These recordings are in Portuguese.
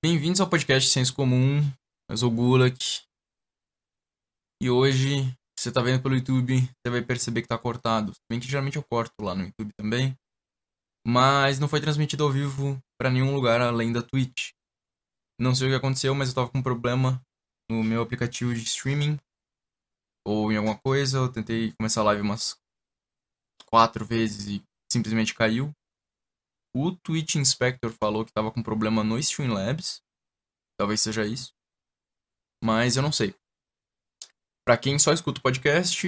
Bem-vindos ao podcast Senso Comum. Eu sou o Gulak. E hoje, se você tá vendo pelo YouTube, você vai perceber que tá cortado. Bem que geralmente eu corto lá no YouTube também. Mas não foi transmitido ao vivo para nenhum lugar além da Twitch. Não sei o que aconteceu, mas eu tava com um problema no meu aplicativo de streaming. Ou em alguma coisa. Eu tentei começar a live umas quatro vezes e simplesmente caiu. O Twitch Inspector falou que tava com problema no Streamlabs. Talvez seja isso. Mas eu não sei. Para quem só escuta o podcast,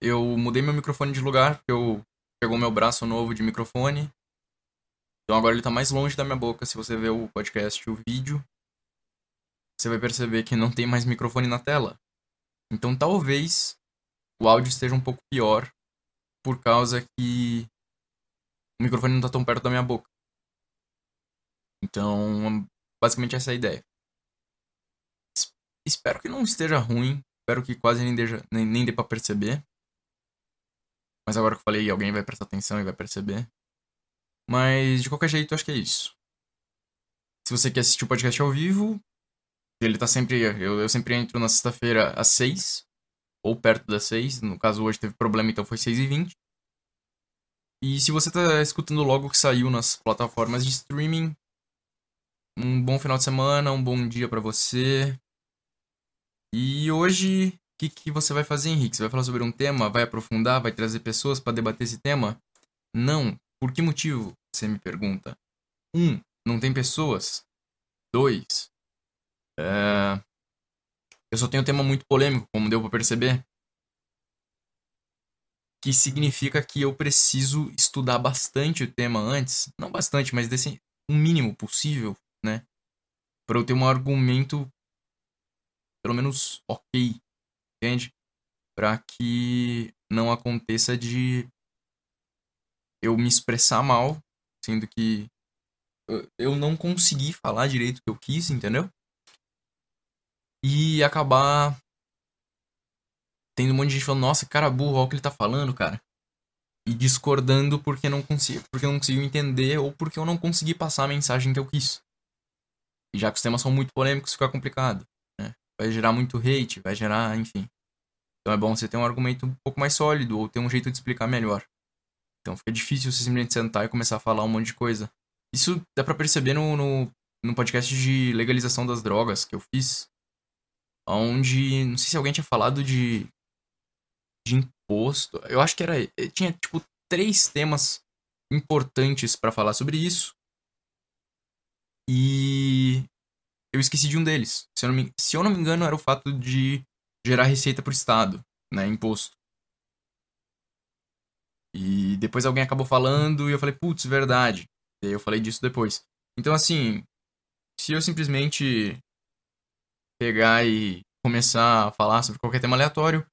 eu mudei meu microfone de lugar, porque eu pegou meu braço novo de microfone. Então agora ele tá mais longe da minha boca. Se você ver o podcast o vídeo, você vai perceber que não tem mais microfone na tela. Então talvez o áudio esteja um pouco pior por causa que o microfone não tá tão perto da minha boca. Então, basicamente essa é a ideia. Espero que não esteja ruim. Espero que quase nem, deja, nem, nem dê pra perceber. Mas agora que eu falei, alguém vai prestar atenção e vai perceber. Mas, de qualquer jeito, acho que é isso. Se você quer assistir o podcast ao vivo, ele tá sempre. Eu, eu sempre entro na sexta-feira às 6. Ou perto das 6. No caso, hoje teve problema, então foi 6 e 20 e se você tá escutando logo que saiu nas plataformas de streaming, um bom final de semana, um bom dia para você. E hoje, o que, que você vai fazer, Henrique? Você vai falar sobre um tema? Vai aprofundar? Vai trazer pessoas para debater esse tema? Não. Por que motivo? Você me pergunta. Um, não tem pessoas. Dois, é... eu só tenho um tema muito polêmico, como deu pra perceber que significa que eu preciso estudar bastante o tema antes, não bastante, mas desse o mínimo possível, né? Para eu ter um argumento pelo menos ok, entende? Para que não aconteça de eu me expressar mal, sendo que eu não consegui falar direito o que eu quis, entendeu? E acabar tendo um monte de gente falando, nossa, cara burro, olha o que ele tá falando, cara. E discordando porque não consigo, porque não consigo entender ou porque eu não consegui passar a mensagem que eu quis. E já que os temas são muito polêmicos, fica complicado. Né? Vai gerar muito hate, vai gerar, enfim. Então é bom você ter um argumento um pouco mais sólido ou ter um jeito de explicar melhor. Então fica difícil você simplesmente sentar e começar a falar um monte de coisa. Isso dá pra perceber no, no, no podcast de legalização das drogas que eu fiz. Onde, não sei se alguém tinha falado de de imposto. Eu acho que era. Eh, tinha, tipo, três temas importantes para falar sobre isso. E eu esqueci de um deles. Se eu, não me, se eu não me engano, era o fato de gerar receita pro Estado, né? Imposto. E depois alguém acabou falando e eu falei, putz, verdade. E aí eu falei disso depois. Então, assim, se eu simplesmente pegar e começar a falar sobre qualquer tema aleatório,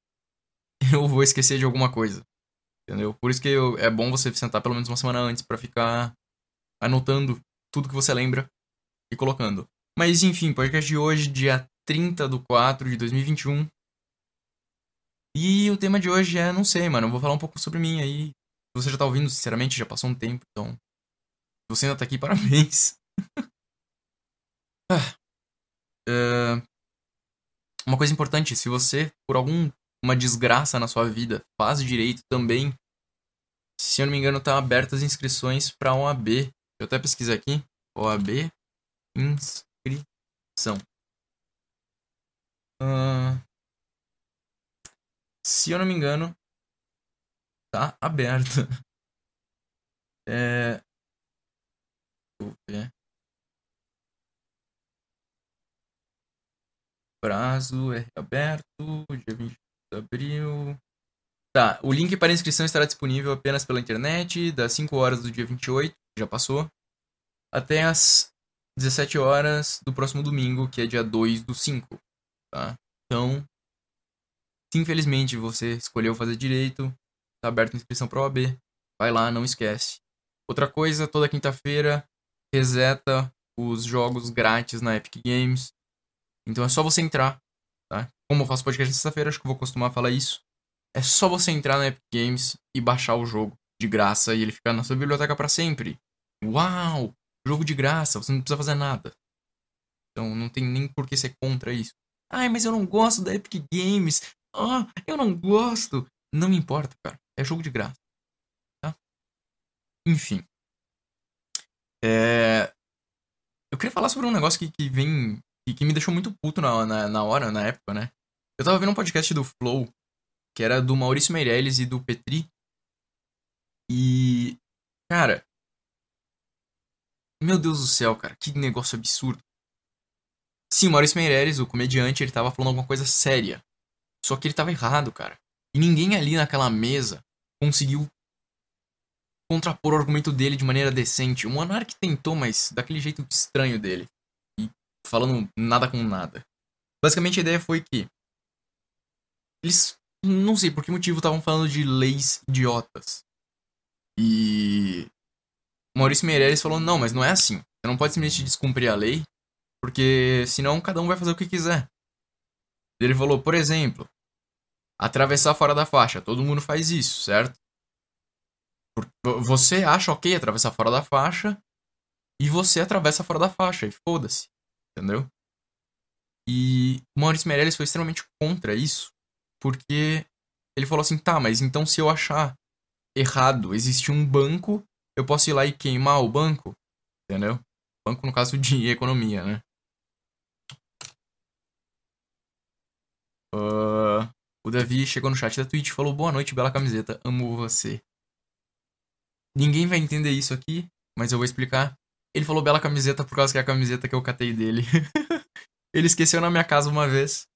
eu vou esquecer de alguma coisa. Entendeu? Por isso que eu, é bom você sentar pelo menos uma semana antes para ficar anotando tudo que você lembra e colocando. Mas enfim, podcast de hoje, dia 30 de 4 de 2021. E o tema de hoje é, não sei, mano, eu vou falar um pouco sobre mim aí. Você já tá ouvindo, sinceramente, já passou um tempo, então. Você ainda tá aqui, parabéns. uh, uma coisa importante, se você, por algum uma desgraça na sua vida, faz direito também. Se eu não me engano, tá abertas as inscrições para OAB. Deixa eu até pesquisar aqui. OAB inscrição. Uh, se eu não me engano, tá aberto. É... Deixa eu ver. Prazo é aberto, dia 20 abril. Tá, o link para inscrição estará disponível apenas pela internet, das 5 horas do dia 28, já passou, até as 17 horas do próximo domingo, que é dia 2 do 5. Tá? Então, se infelizmente você escolheu fazer direito, tá aberta a inscrição para OAB, vai lá, não esquece. Outra coisa, toda quinta-feira reseta os jogos grátis na Epic Games. Então é só você entrar tá? Como eu faço podcast na sexta-feira, acho que eu vou costumar falar isso. É só você entrar na Epic Games e baixar o jogo de graça e ele ficar na sua biblioteca para sempre. Uau! Jogo de graça, você não precisa fazer nada. Então não tem nem por que ser contra isso. Ai, mas eu não gosto da Epic Games. Ah, eu não gosto. Não me importa, cara. É jogo de graça. Tá? Enfim. É... Eu queria falar sobre um negócio que, que vem. Que, que me deixou muito puto na, na, na hora, na época, né? Eu tava vendo um podcast do Flow, que era do Maurício Meirelles e do Petri. E. Cara. Meu Deus do céu, cara. Que negócio absurdo. Sim, o Maurício Meirelles, o comediante, ele tava falando alguma coisa séria. Só que ele tava errado, cara. E ninguém ali naquela mesa conseguiu contrapor o argumento dele de maneira decente. O Monark tentou, mas daquele jeito estranho dele. Falando nada com nada. Basicamente a ideia foi que eles não sei por que motivo estavam falando de leis idiotas. E Maurício Meirelles falou: "Não, mas não é assim. Você não pode simplesmente descumprir a lei, porque senão cada um vai fazer o que quiser." Ele falou, por exemplo, atravessar fora da faixa. Todo mundo faz isso, certo? Você acha ok atravessar fora da faixa e você atravessa fora da faixa e foda-se, entendeu? E o Maurício Meirelles foi extremamente contra isso, porque ele falou assim: tá, mas então se eu achar errado, existe um banco, eu posso ir lá e queimar o banco, entendeu? Banco no caso de economia, né? Uh, o Davi chegou no chat da Twitch e falou: Boa noite, bela camiseta, amo você. Ninguém vai entender isso aqui, mas eu vou explicar. Ele falou bela camiseta por causa que é a camiseta que eu catei dele. ele esqueceu na minha casa uma vez.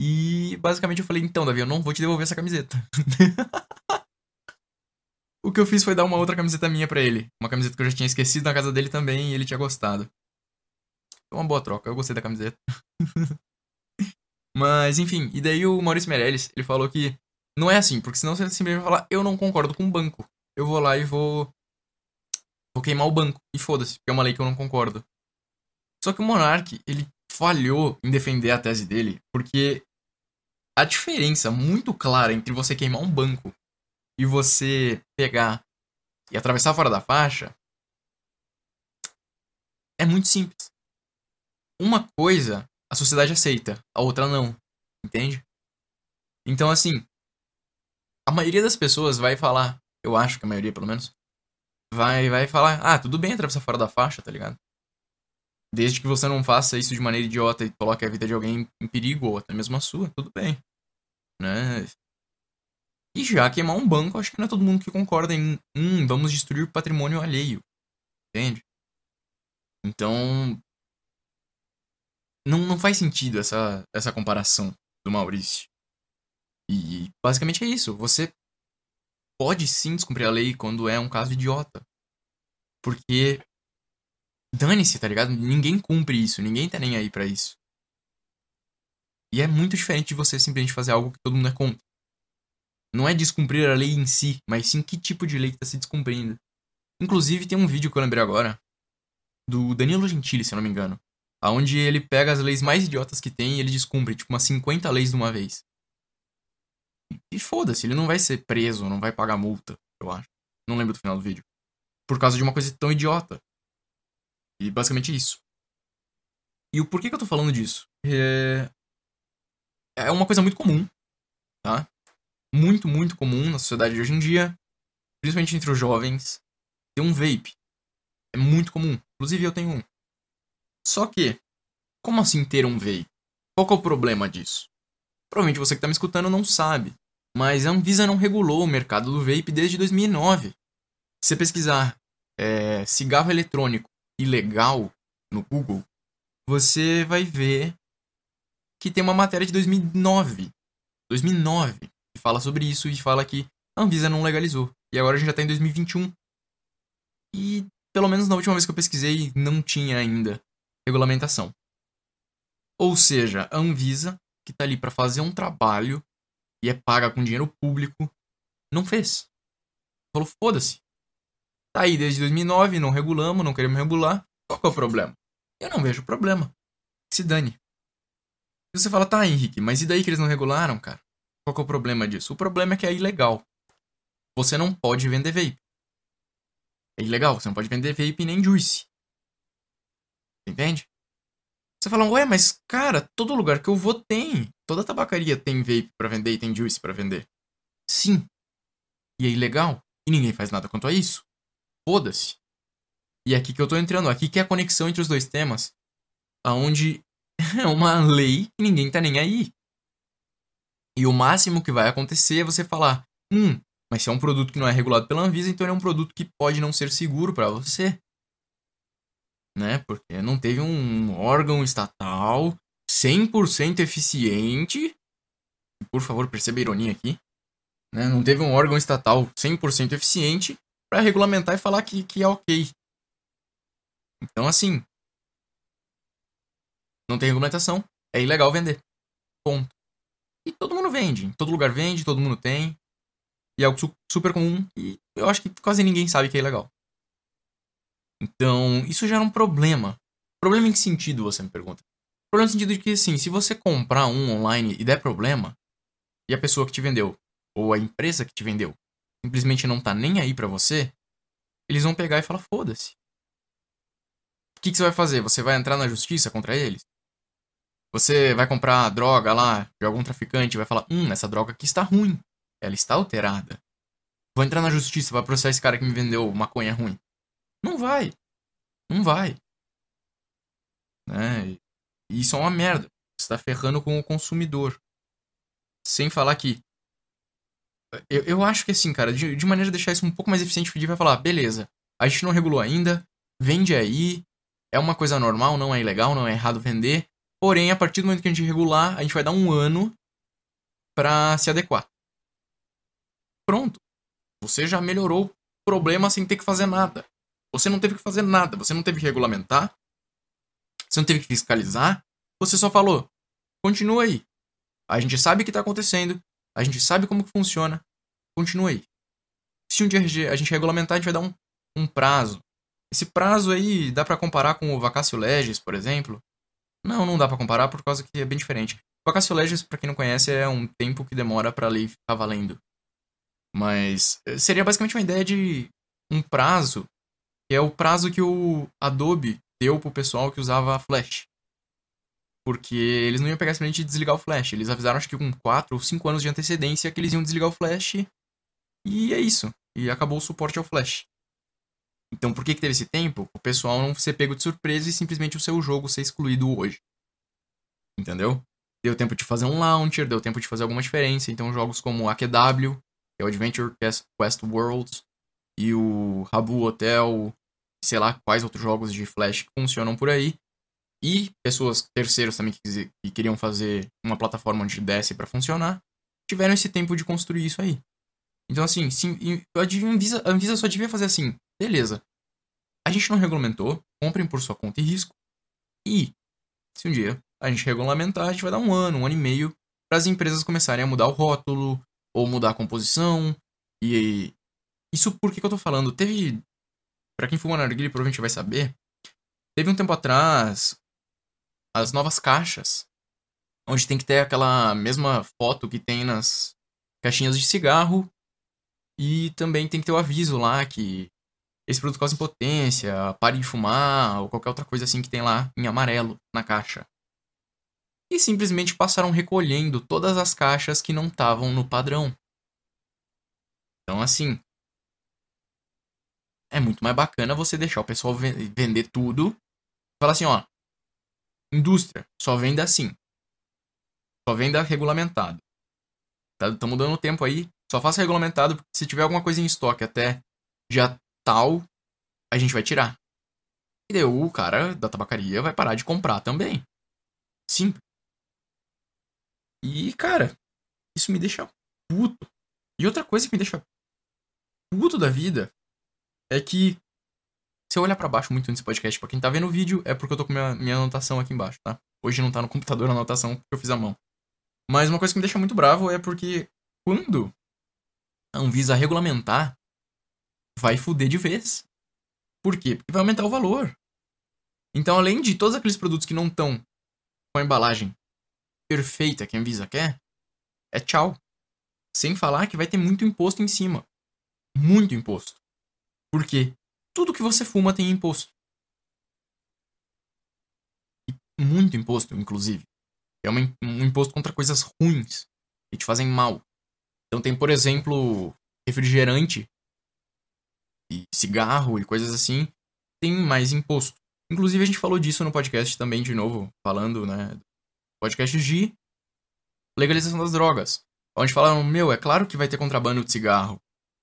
E basicamente eu falei: Então, Davi, eu não vou te devolver essa camiseta. o que eu fiz foi dar uma outra camiseta minha para ele. Uma camiseta que eu já tinha esquecido na casa dele também e ele tinha gostado. Foi uma boa troca, eu gostei da camiseta. Mas, enfim, e daí o Maurício Meirelles, ele falou que não é assim, porque senão você simplesmente vai falar, eu não concordo com o banco. Eu vou lá e vou. Vou queimar o banco. E foda-se, porque é uma lei que eu não concordo. Só que o Monark, ele falhou em defender a tese dele, porque a diferença muito clara entre você queimar um banco e você pegar e atravessar fora da faixa é muito simples. Uma coisa a sociedade aceita, a outra não. Entende? Então, assim, a maioria das pessoas vai falar, eu acho que a maioria pelo menos, vai, vai falar, ah, tudo bem atravessar fora da faixa, tá ligado? Desde que você não faça isso de maneira idiota e coloque a vida de alguém em perigo, ou até mesmo a sua, tudo bem. Né? E já queimar um banco, acho que não é todo mundo que concorda em, hum, vamos destruir o patrimônio alheio. Entende? Então, não, não faz sentido essa, essa comparação do Maurício. E basicamente é isso. Você pode sim descumprir a lei quando é um caso idiota. Porque dane-se, tá ligado? Ninguém cumpre isso, ninguém tá nem aí para isso. E é muito diferente de você simplesmente fazer algo que todo mundo é contra. Não é descumprir a lei em si, mas sim que tipo de lei que tá se descumprindo. Inclusive tem um vídeo que eu lembrei agora do Danilo Gentili, se eu não me engano, aonde ele pega as leis mais idiotas que tem e ele descumpre, tipo, umas 50 leis de uma vez. E foda-se, ele não vai ser preso, não vai pagar multa, eu acho. Não lembro do final do vídeo. Por causa de uma coisa tão idiota. E basicamente isso. E o porquê que eu tô falando disso? É, é uma coisa muito comum, tá? Muito, muito comum na sociedade de hoje em dia, principalmente entre os jovens, ter um vape. É muito comum. Inclusive eu tenho um. Só que, como assim ter um vape? Qual é o problema disso? Provavelmente você que está me escutando não sabe, mas a Anvisa não regulou o mercado do vape desde 2009. Se você pesquisar é, cigarro eletrônico ilegal no Google, você vai ver que tem uma matéria de 2009. 2009 que fala sobre isso e fala que a Anvisa não legalizou. E agora a gente já está em 2021. E pelo menos na última vez que eu pesquisei não tinha ainda regulamentação. Ou seja, a Anvisa, que está ali para fazer um trabalho e é paga com dinheiro público, não fez. Falou, foda-se. Tá aí desde 2009, não regulamos, não queremos regular. Qual é o problema? Eu não vejo problema. Se dane. E você fala, tá, Henrique, mas e daí que eles não regularam, cara? Qual é o problema disso? O problema é que é ilegal. Você não pode vender vape. É ilegal, você não pode vender vape nem juice. Entende? Você fala, ué, mas cara, todo lugar que eu vou tem. Toda tabacaria tem vape para vender e tem juice para vender. Sim. E é ilegal. E ninguém faz nada quanto a isso. Foda-se. E é aqui que eu tô entrando. Aqui que é a conexão entre os dois temas. Aonde é uma lei e ninguém tá nem aí. E o máximo que vai acontecer é você falar: hum, mas se é um produto que não é regulado pela Anvisa, então ele é um produto que pode não ser seguro para você né? Porque não teve um órgão estatal 100% eficiente. Por favor, perceba a ironia aqui. Né? Não teve um órgão estatal 100% eficiente para regulamentar e falar que, que é ok. Então, assim. Não tem regulamentação. É ilegal vender. Ponto. E todo mundo vende. Todo lugar vende, todo mundo tem. E é algo super comum. E eu acho que quase ninguém sabe que é ilegal. Então, isso gera um problema. Problema em que sentido, você me pergunta? Problema no sentido de que, assim, se você comprar um online e der problema, e a pessoa que te vendeu, ou a empresa que te vendeu, simplesmente não tá nem aí para você, eles vão pegar e falar, foda-se. O que, que você vai fazer? Você vai entrar na justiça contra eles? Você vai comprar droga lá de algum traficante e vai falar, hum, essa droga aqui está ruim. Ela está alterada. Vou entrar na justiça, vai processar esse cara que me vendeu maconha ruim. Não vai. Não vai. Né? E isso é uma merda. Você está ferrando com o consumidor. Sem falar que. Eu, eu acho que assim, cara, de, de maneira a deixar isso um pouco mais eficiente, o FDI vai falar: beleza, a gente não regulou ainda, vende aí, é uma coisa normal, não é ilegal, não é errado vender. Porém, a partir do momento que a gente regular, a gente vai dar um ano para se adequar. Pronto. Você já melhorou o problema sem ter que fazer nada. Você não teve que fazer nada, você não teve que regulamentar, você não teve que fiscalizar, você só falou: continua aí. A gente sabe o que está acontecendo, a gente sabe como que funciona, continua aí. Se um dia a gente regulamentar, a gente vai dar um, um prazo. Esse prazo aí dá para comparar com o vacácio legis, por exemplo? Não, não dá para comparar por causa que é bem diferente. Vacácio legis, para quem não conhece, é um tempo que demora para a lei ficar valendo. Mas eh, seria basicamente uma ideia de um prazo que é o prazo que o Adobe deu pro pessoal que usava Flash. Porque eles não iam pegar simplesmente desligar o Flash. Eles avisaram, acho que com 4 ou 5 anos de antecedência, que eles iam desligar o Flash. E é isso. E acabou o suporte ao Flash. Então, por que, que teve esse tempo? O pessoal não ser pego de surpresa e simplesmente o seu jogo ser excluído hoje. Entendeu? Deu tempo de fazer um launcher, deu tempo de fazer alguma diferença. Então, jogos como AQW, que é o Adventure Quest Worlds, e o Rabu Hotel, sei lá quais outros jogos de Flash funcionam por aí. E pessoas terceiros também que, que queriam fazer uma plataforma onde desse para funcionar, tiveram esse tempo de construir isso aí. Então, assim, sim, a, Anvisa, a Anvisa só devia fazer assim: beleza, a gente não regulamentou, comprem por sua conta e risco. E, se um dia a gente regulamentar, a gente vai dar um ano, um ano e meio para as empresas começarem a mudar o rótulo, ou mudar a composição. E isso por que, que eu tô falando? Teve para quem fuma narguilha provavelmente vai saber, teve um tempo atrás as novas caixas, onde tem que ter aquela mesma foto que tem nas caixinhas de cigarro e também tem que ter o aviso lá que esse produto causa impotência, pare de fumar ou qualquer outra coisa assim que tem lá em amarelo na caixa. E simplesmente passaram recolhendo todas as caixas que não estavam no padrão. Então assim, é muito mais bacana você deixar o pessoal vender tudo. Falar assim, ó. Indústria, só venda assim. Só venda regulamentado. Tá, tá mudando o tempo aí. Só faça regulamentado, porque se tiver alguma coisa em estoque até já tal, a gente vai tirar. E daí o cara da tabacaria vai parar de comprar também. Simples. E, cara, isso me deixa puto. E outra coisa que me deixa puto da vida é que se eu olhar para baixo muito nesse podcast, pra quem tá vendo o vídeo, é porque eu tô com minha, minha anotação aqui embaixo, tá? Hoje não tá no computador a anotação porque eu fiz a mão. Mas uma coisa que me deixa muito bravo é porque quando a Anvisa regulamentar, vai fuder de vez. Por quê? Porque vai aumentar o valor. Então, além de todos aqueles produtos que não estão com a embalagem perfeita que a Anvisa quer, é tchau. Sem falar que vai ter muito imposto em cima. Muito imposto. Porque tudo que você fuma tem imposto. muito imposto, inclusive. É um imposto contra coisas ruins que te fazem mal. Então tem, por exemplo, refrigerante e cigarro e coisas assim, tem mais imposto. Inclusive a gente falou disso no podcast também, de novo, falando, né, podcast de legalização das drogas. Onde falaram, meu, é claro que vai ter contrabando de cigarro.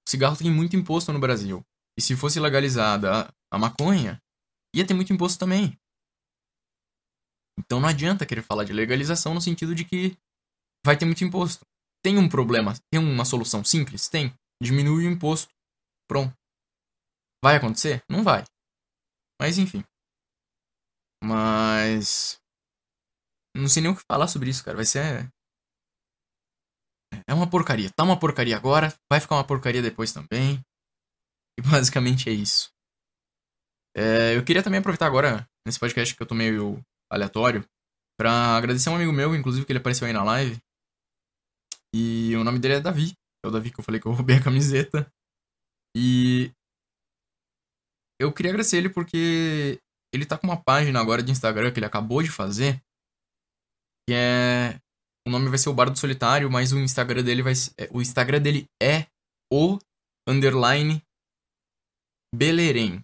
O cigarro tem muito imposto no Brasil. E se fosse legalizada a maconha, ia ter muito imposto também. Então não adianta querer falar de legalização no sentido de que vai ter muito imposto. Tem um problema, tem uma solução simples? Tem. Diminui o imposto. Pronto. Vai acontecer? Não vai. Mas enfim. Mas. Não sei nem o que falar sobre isso, cara. Vai ser. É uma porcaria. Tá uma porcaria agora, vai ficar uma porcaria depois também. E basicamente é isso. É, eu queria também aproveitar agora, nesse podcast que eu tô meio aleatório, pra agradecer um amigo meu, inclusive, que ele apareceu aí na live. E o nome dele é Davi. É o Davi que eu falei que eu roubei a camiseta. E. Eu queria agradecer ele porque ele tá com uma página agora de Instagram que ele acabou de fazer. Que é. O nome vai ser o Bardo Solitário, mas o Instagram dele vai ser. O Instagram dele é o underline Belerem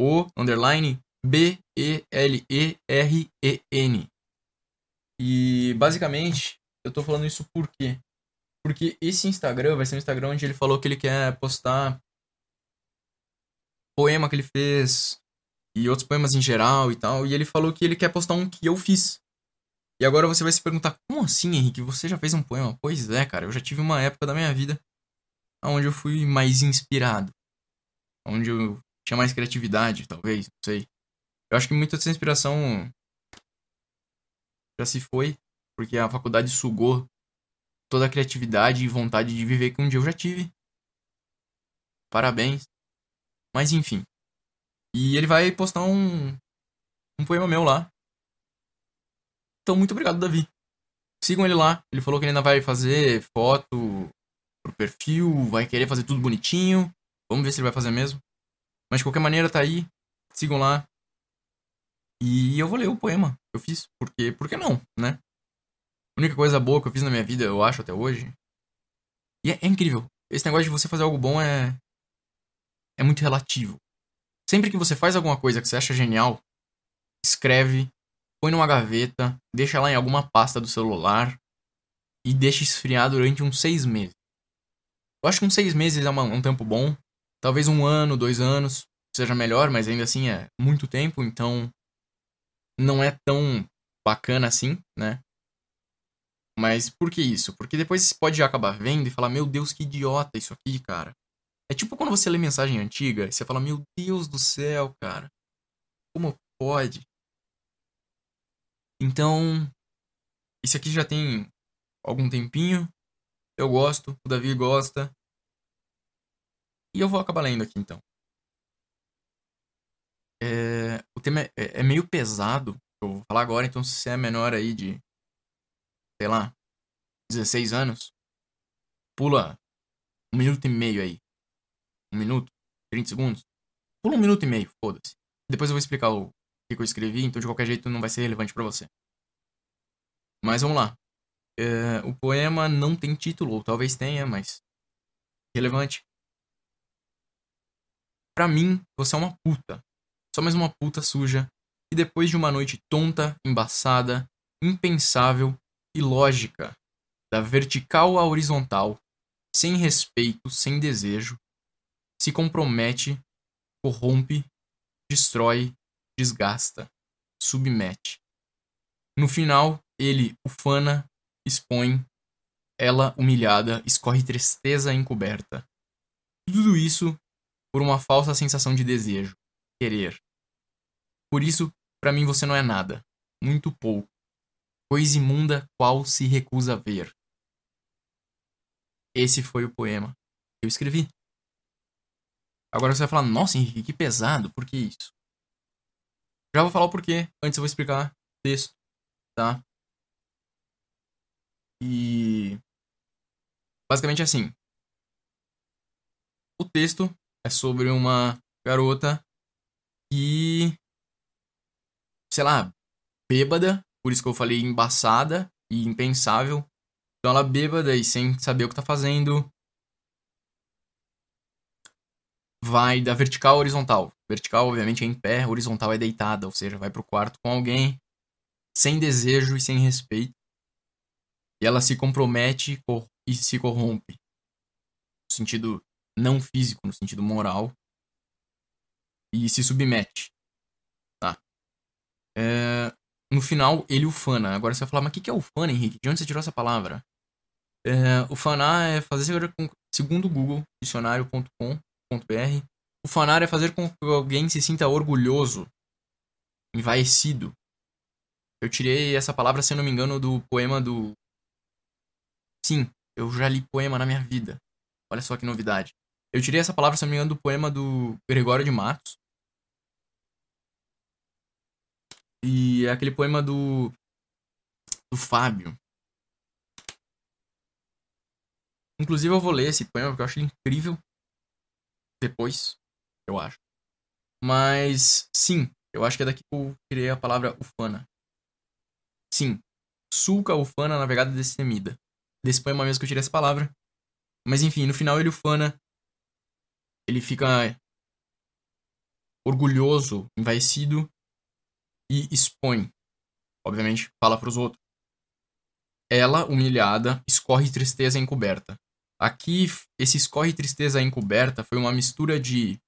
o underline B-E-L-E-R-E-N. E basicamente, eu tô falando isso por quê? Porque esse Instagram vai ser um Instagram onde ele falou que ele quer postar poema que ele fez e outros poemas em geral e tal. E ele falou que ele quer postar um que eu fiz. E agora você vai se perguntar, como assim, Henrique? Você já fez um poema? Pois é, cara, eu já tive uma época da minha vida onde eu fui mais inspirado. Onde eu tinha mais criatividade, talvez, não sei. Eu acho que muita dessa inspiração já se foi, porque a faculdade sugou toda a criatividade e vontade de viver que um dia eu já tive. Parabéns. Mas enfim. E ele vai postar um, um poema meu lá. Então, muito obrigado, Davi. Sigam ele lá. Ele falou que ele ainda vai fazer foto pro perfil, vai querer fazer tudo bonitinho. Vamos ver se ele vai fazer mesmo. Mas de qualquer maneira, tá aí. Sigam lá. E eu vou ler o poema que eu fiz. Porque, por que não, né? A única coisa boa que eu fiz na minha vida, eu acho, até hoje. E é, é incrível. Esse negócio de você fazer algo bom é. É muito relativo. Sempre que você faz alguma coisa que você acha genial, escreve, põe numa gaveta, deixa lá em alguma pasta do celular e deixa esfriar durante uns seis meses. Eu acho que uns seis meses é um tempo bom. Talvez um ano, dois anos seja melhor, mas ainda assim é muito tempo, então não é tão bacana assim, né? Mas por que isso? Porque depois você pode acabar vendo e falar, meu Deus, que idiota isso aqui, cara. É tipo quando você lê mensagem antiga e você fala, meu Deus do céu, cara. Como pode? Então, isso aqui já tem algum tempinho. Eu gosto, o Davi gosta. E eu vou acabar lendo aqui então. É, o tema é, é, meio pesado, eu vou falar agora, então se você é menor aí de, sei lá, 16 anos, pula um minuto e meio aí. Um minuto, 30 segundos. Pula um minuto e meio, foda-se. Depois eu vou explicar o que eu escrevi, então de qualquer jeito não vai ser relevante para você. Mas vamos lá. É, o poema não tem título, ou talvez tenha, mas relevante. Pra mim, você é uma puta. Só mais uma puta suja. E depois de uma noite tonta, embaçada, impensável, ilógica, da vertical à horizontal, sem respeito, sem desejo, se compromete, corrompe, destrói, desgasta, submete. No final, ele ufana, expõe, ela humilhada, escorre tristeza encoberta. Tudo isso por uma falsa sensação de desejo, querer. Por isso, para mim você não é nada, muito pouco, coisa imunda qual se recusa a ver. Esse foi o poema que eu escrevi. Agora você vai falar, nossa Henrique, que pesado, por que isso? Já vou falar o porquê, antes eu vou explicar o texto, tá? E. Basicamente assim. O texto é sobre uma garota que sei lá, bêbada, por isso que eu falei embaçada e impensável. Então ela bêbada e sem saber o que tá fazendo. Vai da vertical a horizontal. Vertical, obviamente, é em pé, horizontal é deitada, ou seja, vai pro quarto com alguém sem desejo e sem respeito. E ela se compromete e se corrompe. No sentido não físico, no sentido moral. E se submete. Tá? É, no final, ele ufana. Agora você vai falar, mas o que é ufana, Henrique? De onde você tirou essa palavra? É, ufanar é fazer, segundo o Google, dicionário.com.br, ufanar é fazer com que alguém se sinta orgulhoso, envaecido. Eu tirei essa palavra, se não me engano, do poema do. Sim, eu já li poema na minha vida. Olha só que novidade. Eu tirei essa palavra, se não me engano, do poema do Gregório de Matos. E é aquele poema do. do Fábio. Inclusive eu vou ler esse poema porque eu acho ele incrível. Depois, eu acho. Mas, sim, eu acho que é daqui que eu tirei a palavra ufana. Sim, sulca ufana navegada destemida. Desse poema mesmo que eu tirei essa palavra. Mas enfim, no final ele ufana. Ele fica orgulhoso, envaecido e expõe. Obviamente, fala para os outros. Ela, humilhada, escorre tristeza encoberta. Aqui, esse escorre tristeza encoberta foi uma mistura de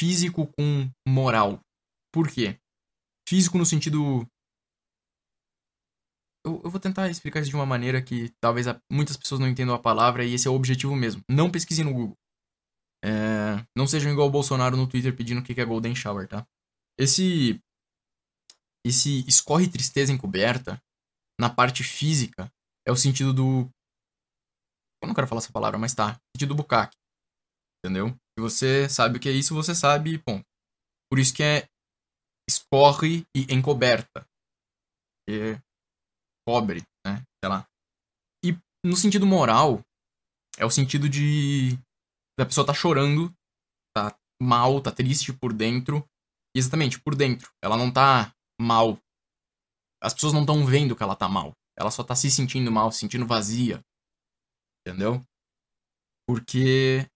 físico com moral. Por quê? Físico no sentido. Eu, eu vou tentar explicar isso de uma maneira que talvez muitas pessoas não entendam a palavra e esse é o objetivo mesmo. Não pesquise no Google. É, não sejam igual o Bolsonaro no Twitter pedindo o que é Golden Shower, tá? Esse esse escorre tristeza encoberta na parte física é o sentido do eu não quero falar essa palavra, mas tá, sentido do bucaque. Entendeu? Se você sabe o que é isso, você sabe, ponto. Por isso que é escorre e encoberta. E cobre, né? Sei lá. E no sentido moral, é o sentido de da pessoa tá chorando, tá mal, tá triste por dentro, Exatamente, por dentro. Ela não tá mal. As pessoas não estão vendo que ela tá mal. Ela só tá se sentindo mal, se sentindo vazia. Entendeu? Porque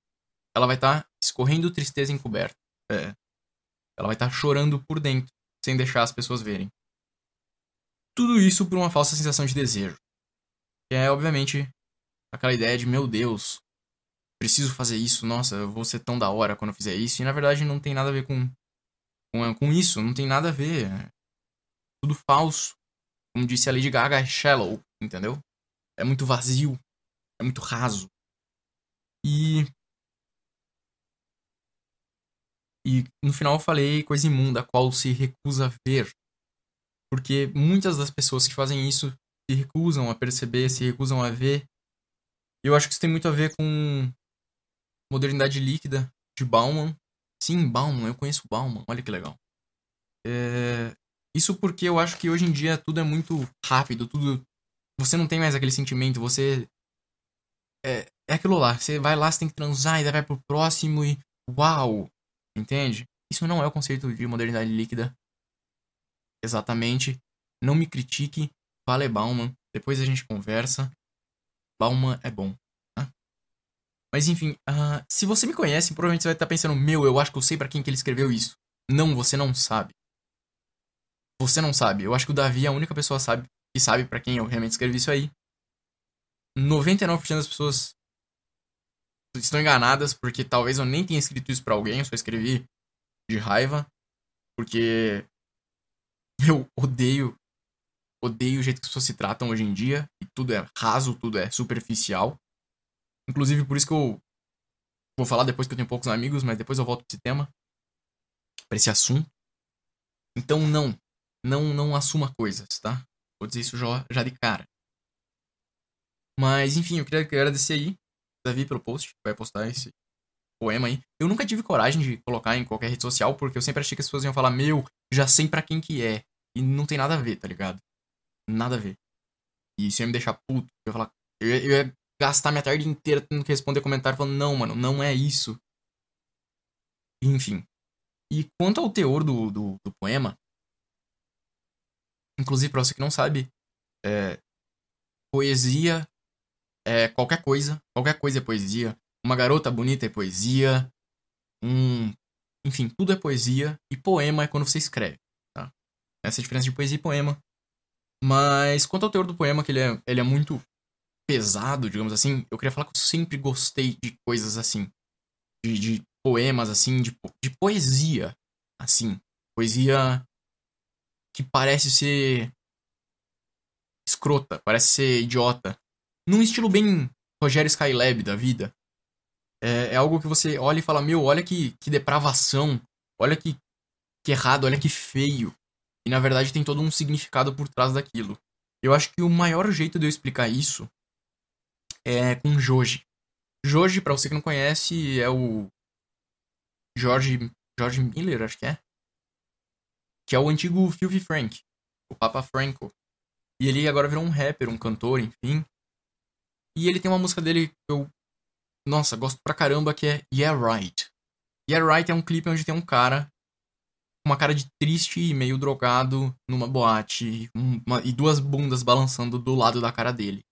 ela vai estar tá escorrendo tristeza encoberta. É. Ela vai estar tá chorando por dentro, sem deixar as pessoas verem. Tudo isso por uma falsa sensação de desejo. Que é, obviamente, aquela ideia de, meu Deus, preciso fazer isso, nossa, eu vou ser tão da hora quando eu fizer isso. E na verdade não tem nada a ver com com, com isso, não tem nada a ver. Tudo falso. Como disse a Lady Gaga, é shallow, entendeu? É muito vazio, é muito raso. E. E no final eu falei coisa imunda, a qual se recusa a ver. Porque muitas das pessoas que fazem isso se recusam a perceber, se recusam a ver. E eu acho que isso tem muito a ver com modernidade líquida de Bauman, Sim, Bauman, eu conheço Bauman, olha que legal. É... Isso porque eu acho que hoje em dia tudo é muito rápido, tudo. Você não tem mais aquele sentimento, você. É, é aquilo lá, você vai lá, você tem que transar e vai pro próximo e. Uau! Entende? Isso não é o conceito de modernidade líquida. Exatamente. Não me critique, fale Bauman, depois a gente conversa. Bauman é bom. Mas enfim, uh, se você me conhece, provavelmente você vai estar pensando, meu, eu acho que eu sei para quem que ele escreveu isso. Não, você não sabe. Você não sabe. Eu acho que o Davi é a única pessoa sabe, que sabe para quem eu realmente escrevi isso aí. 99% das pessoas estão enganadas, porque talvez eu nem tenha escrito isso para alguém, eu só escrevi de raiva, porque eu odeio odeio o jeito que as pessoas se tratam hoje em dia, e tudo é raso, tudo é superficial. Inclusive, por isso que eu vou falar depois que eu tenho poucos amigos, mas depois eu volto pra esse tema, pra esse assunto. Então, não. Não, não assuma coisas, tá? Vou dizer isso já, já de cara. Mas, enfim, eu queria agradecer aí, Davi, pelo post, vai postar esse poema aí. Eu nunca tive coragem de colocar em qualquer rede social, porque eu sempre achei que as pessoas iam falar, meu, já sei pra quem que é. E não tem nada a ver, tá ligado? Nada a ver. E isso ia me deixar puto. Eu ia falar. Eu ia, eu ia gastar minha tarde inteira tendo que responder comentário falando, não, mano, não é isso. Enfim. E quanto ao teor do, do, do poema, inclusive para você que não sabe, é, poesia é qualquer coisa, qualquer coisa é poesia. Uma garota bonita é poesia, um, enfim, tudo é poesia e poema é quando você escreve, tá? Essa é a diferença de poesia e poema. Mas quanto ao teor do poema, que ele é, ele é muito pesado, digamos assim, eu queria falar que eu sempre gostei de coisas assim. De, de poemas, assim, de, de poesia, assim. Poesia que parece ser escrota, parece ser idiota. Num estilo bem Rogério Skylab da vida. É, é, algo que você olha e fala, meu, olha que, que depravação, olha que, que errado, olha que feio. E na verdade tem todo um significado por trás daquilo. Eu acho que o maior jeito de eu explicar isso é com Joji. Joji, para você que não conhece, é o George, George Miller, acho que é. Que é o antigo Filthy Frank, o Papa Franco. E ele agora virou um rapper, um cantor, enfim. E ele tem uma música dele que eu, nossa, gosto pra caramba, que é Yeah Right. Yeah Right é um clipe onde tem um cara uma cara de triste e meio drogado numa boate uma, e duas bundas balançando do lado da cara dele.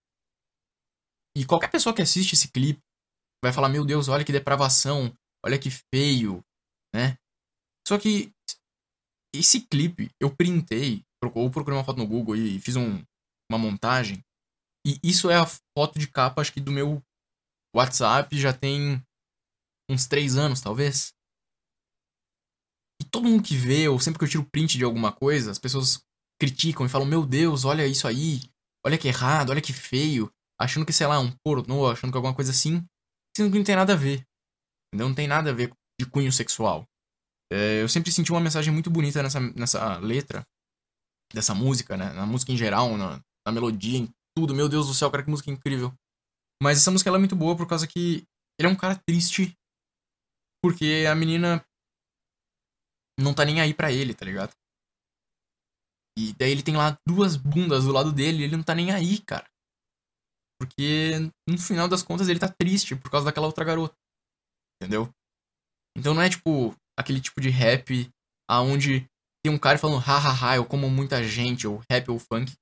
E qualquer pessoa que assiste esse clipe vai falar: Meu Deus, olha que depravação, olha que feio, né? Só que esse clipe eu printei, ou procurei uma foto no Google e fiz um, uma montagem. E isso é a foto de capa, acho que do meu WhatsApp já tem uns três anos, talvez. E todo mundo que vê, ou sempre que eu tiro print de alguma coisa, as pessoas criticam e falam: Meu Deus, olha isso aí, olha que errado, olha que feio achando que, sei lá, um pornô, achando que alguma coisa assim, sendo que não tem nada a ver. Entendeu? Não tem nada a ver de cunho sexual. É, eu sempre senti uma mensagem muito bonita nessa, nessa letra, dessa música, né? Na música em geral, na, na melodia, em tudo. Meu Deus do céu, cara, que música incrível. Mas essa música é muito boa por causa que ele é um cara triste porque a menina não tá nem aí pra ele, tá ligado? E daí ele tem lá duas bundas do lado dele e ele não tá nem aí, cara. Porque no final das contas ele tá triste por causa daquela outra garota. Entendeu? Então não é tipo aquele tipo de rap aonde tem um cara falando hahaha, eu como muita gente, ou rap ou funk.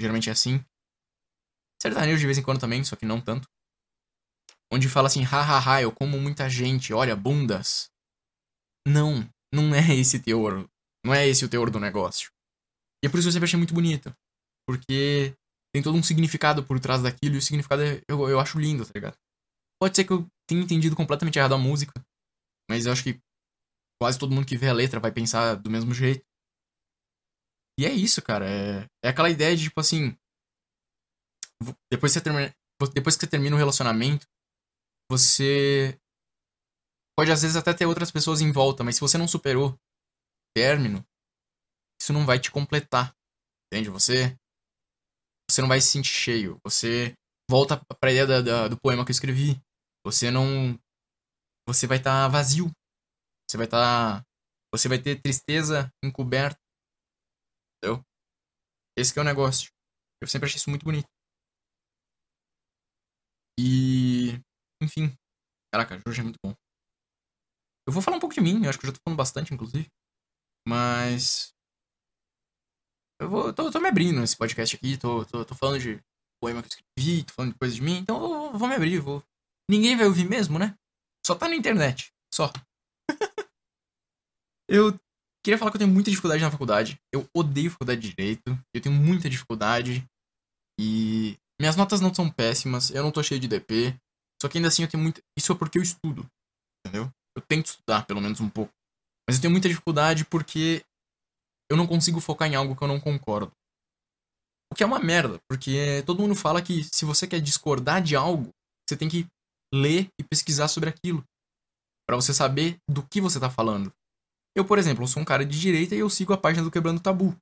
Geralmente é assim. Sertanejo de vez em quando também, só que não tanto. Onde fala assim, hahaha, eu como muita gente, olha, bundas. Não, não é esse teor. Não é esse o teor do negócio. E é por isso que eu sempre achei muito bonito. Porque tem todo um significado por trás daquilo e o significado é, eu, eu acho lindo, tá ligado? Pode ser que eu tenha entendido completamente errado a música, mas eu acho que quase todo mundo que vê a letra vai pensar do mesmo jeito. E é isso, cara. É, é aquela ideia de, tipo assim. Depois que, você termina, depois que você termina um relacionamento, você pode às vezes até ter outras pessoas em volta, mas se você não superou o término, isso não vai te completar. Entende? Você você não vai se sentir cheio. Você volta pra ideia da, da, do poema que eu escrevi. Você não. Você vai estar tá vazio. Você vai estar. Tá, você vai ter tristeza encoberta. Entendeu? Esse é o negócio. Eu sempre achei isso muito bonito. E. Enfim. Caraca, Jorge é muito bom. Eu vou falar um pouco de mim, eu acho que eu já tô falando bastante, inclusive. Mas. Eu vou, tô, tô me abrindo nesse podcast aqui, tô, tô, tô falando de poema que eu escrevi, tô falando de coisa de mim, então eu vou me abrir, vou. Ninguém vai ouvir mesmo, né? Só tá na internet. Só. eu queria falar que eu tenho muita dificuldade na faculdade. Eu odeio faculdade de direito. Eu tenho muita dificuldade. E minhas notas não são péssimas. Eu não tô cheio de DP. Só que ainda assim eu tenho muito. Isso é porque eu estudo. Entendeu? Eu tento estudar, pelo menos um pouco. Mas eu tenho muita dificuldade porque eu não consigo focar em algo que eu não concordo. O que é uma merda, porque todo mundo fala que se você quer discordar de algo, você tem que ler e pesquisar sobre aquilo. para você saber do que você tá falando. Eu, por exemplo, sou um cara de direita e eu sigo a página do Quebrando Tabu.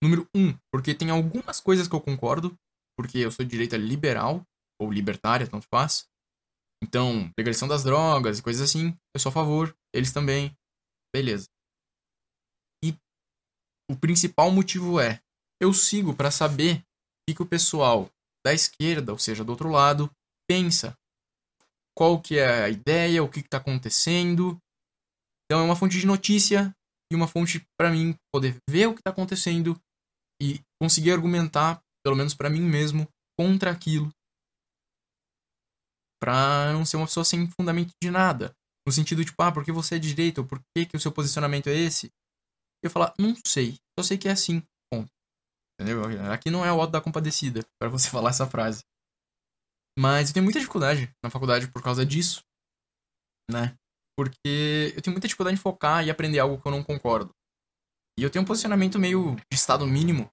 Número 1, um, porque tem algumas coisas que eu concordo, porque eu sou de direita liberal, ou libertária, tanto faz. Então, legalização das drogas e coisas assim, eu sou a favor, eles também. Beleza o principal motivo é eu sigo para saber o que, que o pessoal da esquerda, ou seja, do outro lado, pensa. Qual que é a ideia, o que está acontecendo. Então é uma fonte de notícia e uma fonte para mim poder ver o que tá acontecendo e conseguir argumentar, pelo menos para mim mesmo, contra aquilo. Pra não ser uma pessoa sem fundamento de nada. No sentido, tipo, ah, porque você é de direita? Ou por que, que o seu posicionamento é esse? Eu falar, não sei. Só sei que é assim. Ponto. Entendeu? Aqui não é o alto da compadecida para você falar essa frase. Mas eu tenho muita dificuldade na faculdade por causa disso. Né? Porque eu tenho muita dificuldade em focar e aprender algo que eu não concordo. E eu tenho um posicionamento meio de estado mínimo.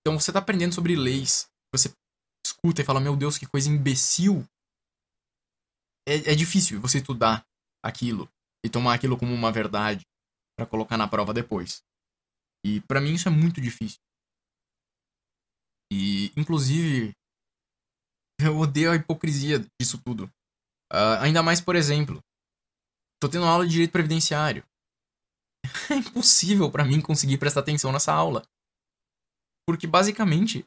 Então você tá aprendendo sobre leis. Você escuta e fala, meu Deus, que coisa imbecil. É, é difícil você estudar aquilo e tomar aquilo como uma verdade para colocar na prova depois. E para mim isso é muito difícil. E inclusive eu odeio a hipocrisia disso tudo. Uh, ainda mais, por exemplo, tô tendo aula de direito previdenciário. É impossível para mim conseguir prestar atenção nessa aula. Porque basicamente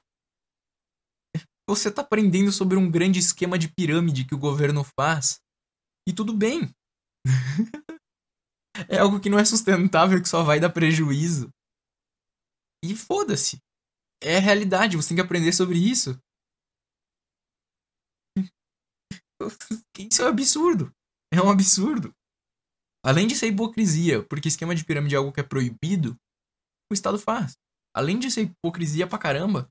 você tá aprendendo sobre um grande esquema de pirâmide que o governo faz e tudo bem. é algo que não é sustentável, que só vai dar prejuízo. E foda-se. É realidade, você tem que aprender sobre isso. Isso é um absurdo. É um absurdo. Além de ser hipocrisia, porque esquema de pirâmide é algo que é proibido, o Estado faz. Além de ser hipocrisia pra caramba,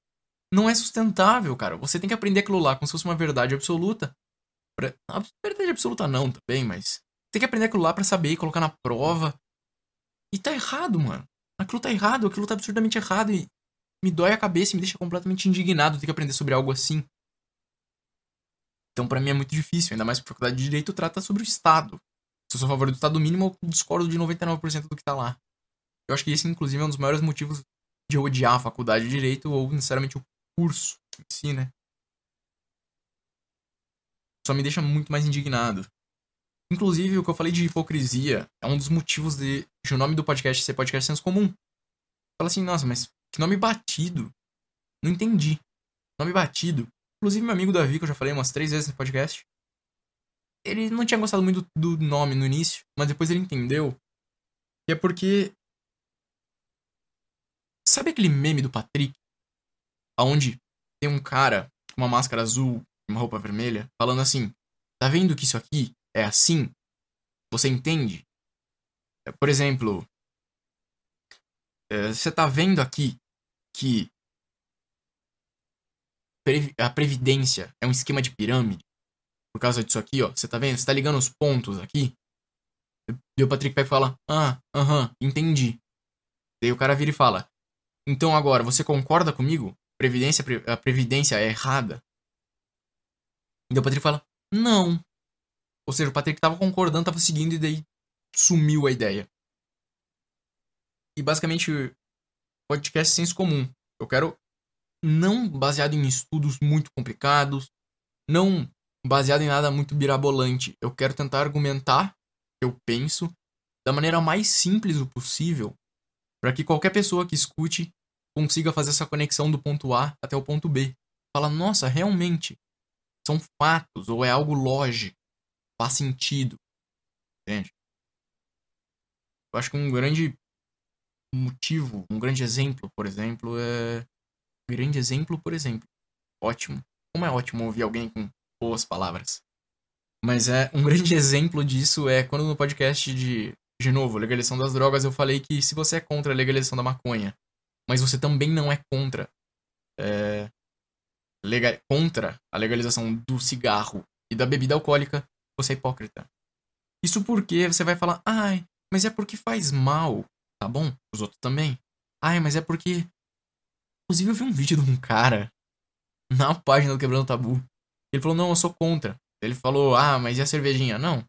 não é sustentável, cara. Você tem que aprender aquilo lá como se fosse uma verdade absoluta. Pra... verdade absoluta não também, mas tem que aprender aquilo lá para saber e colocar na prova. E tá errado, mano. Aquilo tá errado, aquilo tá absurdamente errado e me dói a cabeça e me deixa completamente indignado ter que aprender sobre algo assim. Então, para mim é muito difícil, ainda mais porque a faculdade de direito trata sobre o Estado. Se eu sou a favor do Estado mínimo, eu discordo de 99% do que tá lá. Eu acho que esse, inclusive, é um dos maiores motivos de eu odiar a faculdade de direito ou, necessariamente, o curso em si, né? Só me deixa muito mais indignado. Inclusive, o que eu falei de hipocrisia é um dos motivos de, de o nome do podcast ser podcast senso comum. Fala assim, nossa, mas que nome batido. Não entendi. Nome batido. Inclusive, meu amigo Davi, que eu já falei umas três vezes no podcast, ele não tinha gostado muito do nome no início, mas depois ele entendeu. Que é porque. Sabe aquele meme do Patrick? Onde tem um cara com uma máscara azul e uma roupa vermelha falando assim: Tá vendo que isso aqui é assim? Você entende? É, por exemplo, é, você tá vendo aqui que a previdência é um esquema de pirâmide? Por causa disso aqui, ó. Você tá vendo? Você tá ligando os pontos aqui? E o Patrick vai falar: Ah, aham, entendi. Daí o cara vira e fala: Então agora, você concorda comigo? Previdência, a previdência é errada? E o Patrick fala: Não. Ou seja, o Patrick tava concordando, tava seguindo e daí sumiu a ideia. E basicamente, podcast senso comum. Eu quero não baseado em estudos muito complicados, não baseado em nada muito birabolante. Eu quero tentar argumentar eu penso da maneira mais simples o possível, para que qualquer pessoa que escute consiga fazer essa conexão do ponto A até o ponto B. Fala, nossa, realmente são fatos ou é algo lógico, faz sentido. Entende? Eu acho que um grande motivo, um grande exemplo, por exemplo, é grande exemplo, por exemplo. Ótimo. Como é ótimo ouvir alguém com boas palavras. Mas é um grande exemplo disso é quando no podcast de, de novo, legalização das drogas, eu falei que se você é contra a legalização da maconha, mas você também não é contra é, legal, contra a legalização do cigarro e da bebida alcoólica, você é hipócrita. Isso porque você vai falar, ai, mas é porque faz mal, tá bom? Os outros também. Ai, mas é porque Inclusive, eu vi um vídeo de um cara na página do Quebrando Tabu. Ele falou: Não, eu sou contra. Ele falou: Ah, mas e a cervejinha? Não.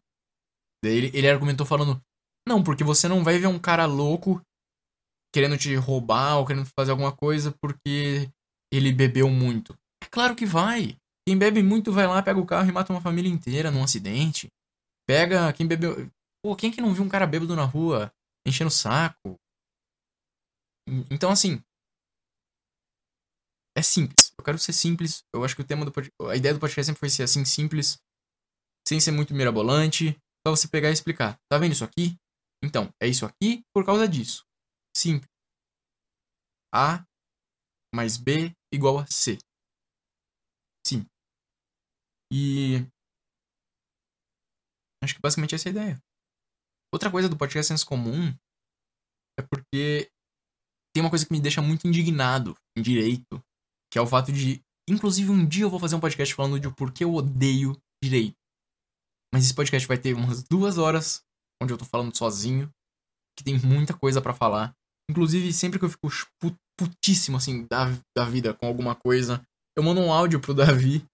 Ele, ele argumentou falando: Não, porque você não vai ver um cara louco querendo te roubar ou querendo fazer alguma coisa porque ele bebeu muito. É claro que vai. Quem bebe muito vai lá, pega o carro e mata uma família inteira num acidente. Pega quem bebeu. Pô, quem que não viu um cara bêbado na rua enchendo o saco? Então, assim, é simples. Eu quero ser simples. Eu acho que o tema do podcast, a ideia do podcast sempre foi ser assim simples, sem ser muito mirabolante. Só você pegar e explicar. Tá vendo isso aqui? Então, é isso aqui por causa disso. Simples. A mais B igual a C. E. Acho que basicamente essa é a ideia. Outra coisa do podcast Senso Comum é porque tem uma coisa que me deixa muito indignado em direito, que é o fato de. Inclusive, um dia eu vou fazer um podcast falando de por que eu odeio direito. Mas esse podcast vai ter umas duas horas onde eu tô falando sozinho, que tem muita coisa para falar. Inclusive, sempre que eu fico putíssimo, assim, da, da vida com alguma coisa, eu mando um áudio pro Davi,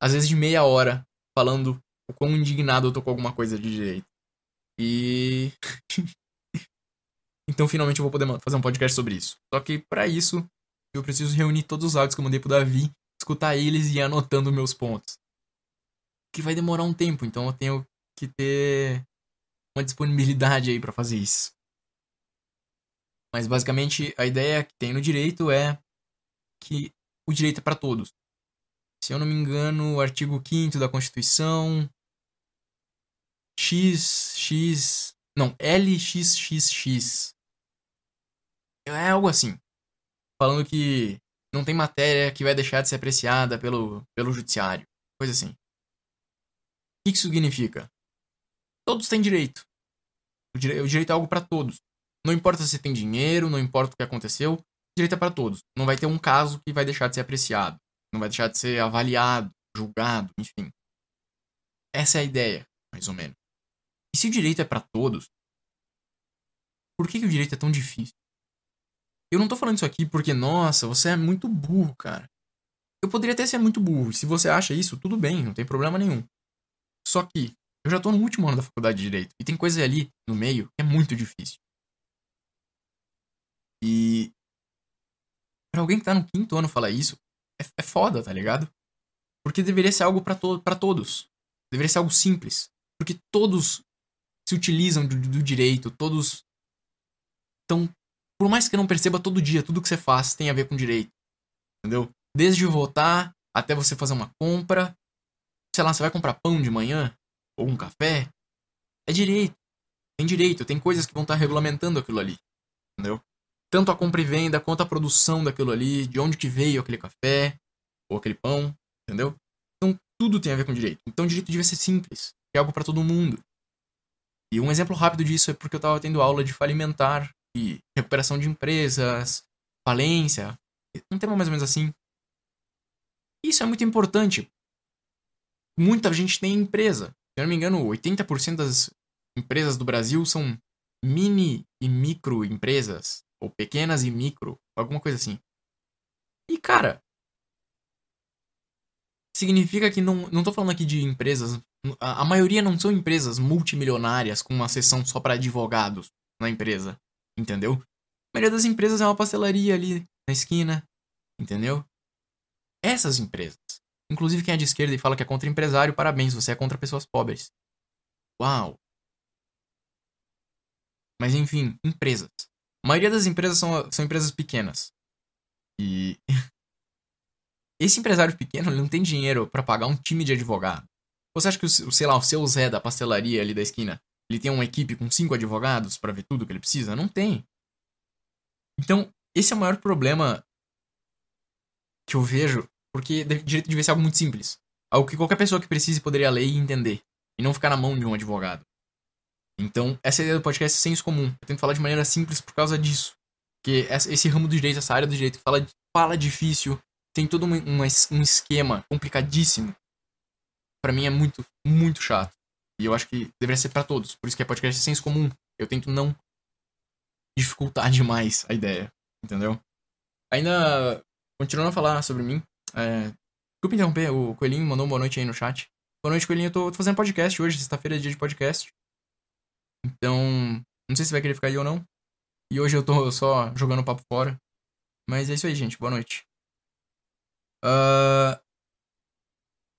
às vezes de meia hora, falando o quão indignado eu tô com alguma coisa de direito. E. então, finalmente, eu vou poder fazer um podcast sobre isso. Só que, para isso, eu preciso reunir todos os áudios que eu mandei pro Davi, escutar eles e ir anotando meus pontos. Que vai demorar um tempo, então eu tenho que ter uma disponibilidade aí para fazer isso. Mas basicamente a ideia que tem no direito é que o direito é para todos. Se eu não me engano, o artigo 5 da Constituição X X não, LXXX é algo assim, falando que não tem matéria que vai deixar de ser apreciada pelo pelo judiciário, coisa assim. O que isso significa? Todos têm direito. O, dire... o direito é algo para todos. Não importa se tem dinheiro, não importa o que aconteceu, direito é para todos. Não vai ter um caso que vai deixar de ser apreciado, não vai deixar de ser avaliado, julgado, enfim. Essa é a ideia, mais ou menos. E se o direito é para todos, por que, que o direito é tão difícil? Eu não tô falando isso aqui porque, nossa, você é muito burro, cara. Eu poderia até ser muito burro. Se você acha isso, tudo bem, não tem problema nenhum. Só que eu já tô no último ano da faculdade de Direito. E tem coisa ali no meio que é muito difícil. E. Pra alguém que tá no quinto ano falar isso, é, é foda, tá ligado? Porque deveria ser algo para to todos. Deveria ser algo simples. Porque todos se utilizam do, do direito, todos. Então, por mais que não perceba todo dia, tudo que você faz tem a ver com direito. Entendeu? Desde votar até você fazer uma compra. Sei lá, você vai comprar pão de manhã? Ou um café? É direito. Tem direito, tem coisas que vão estar tá regulamentando aquilo ali. Entendeu? Tanto a compra e venda quanto a produção daquilo ali, de onde que veio aquele café ou aquele pão, entendeu? Então tudo tem a ver com direito. Então direito devia ser simples, é algo para todo mundo. E um exemplo rápido disso é porque eu estava tendo aula de falimentar e recuperação de empresas, falência, um tema mais ou menos assim. Isso é muito importante. Muita gente tem empresa. Se eu não me engano, 80% das empresas do Brasil são mini e micro empresas ou pequenas e micro, alguma coisa assim. E cara, significa que não, não tô falando aqui de empresas, a, a maioria não são empresas multimilionárias com uma seção só para advogados na empresa, entendeu? A maioria das empresas é uma pastelaria ali na esquina, entendeu? Essas empresas. Inclusive quem é de esquerda e fala que é contra empresário, parabéns, você é contra pessoas pobres. Uau. Mas enfim, empresas. A maioria das empresas são, são empresas pequenas. E. Esse empresário pequeno ele não tem dinheiro para pagar um time de advogado. Você acha que, o, sei lá, o seu Zé da pastelaria ali da esquina, ele tem uma equipe com cinco advogados para ver tudo que ele precisa? Não tem. Então, esse é o maior problema que eu vejo, porque direito devia ser algo muito simples. Algo que qualquer pessoa que precise poderia ler e entender. E não ficar na mão de um advogado. Então, essa ideia do podcast é senso comum. Eu tento falar de maneira simples por causa disso. Porque esse ramo do direito, essa área do direito, fala, fala difícil, tem todo um, um, um esquema complicadíssimo. para mim é muito, muito chato. E eu acho que deveria ser para todos. Por isso que é podcast senso comum. Eu tento não dificultar demais a ideia. Entendeu? Ainda, continuando a falar sobre mim, é, desculpa interromper, o Coelhinho mandou boa noite aí no chat. Boa noite, Coelhinho. Eu tô, tô fazendo podcast hoje, sexta-feira é dia de podcast. Então, não sei se vai querer ficar aí ou não. E hoje eu tô só jogando papo fora. Mas é isso aí, gente. Boa noite. Uh...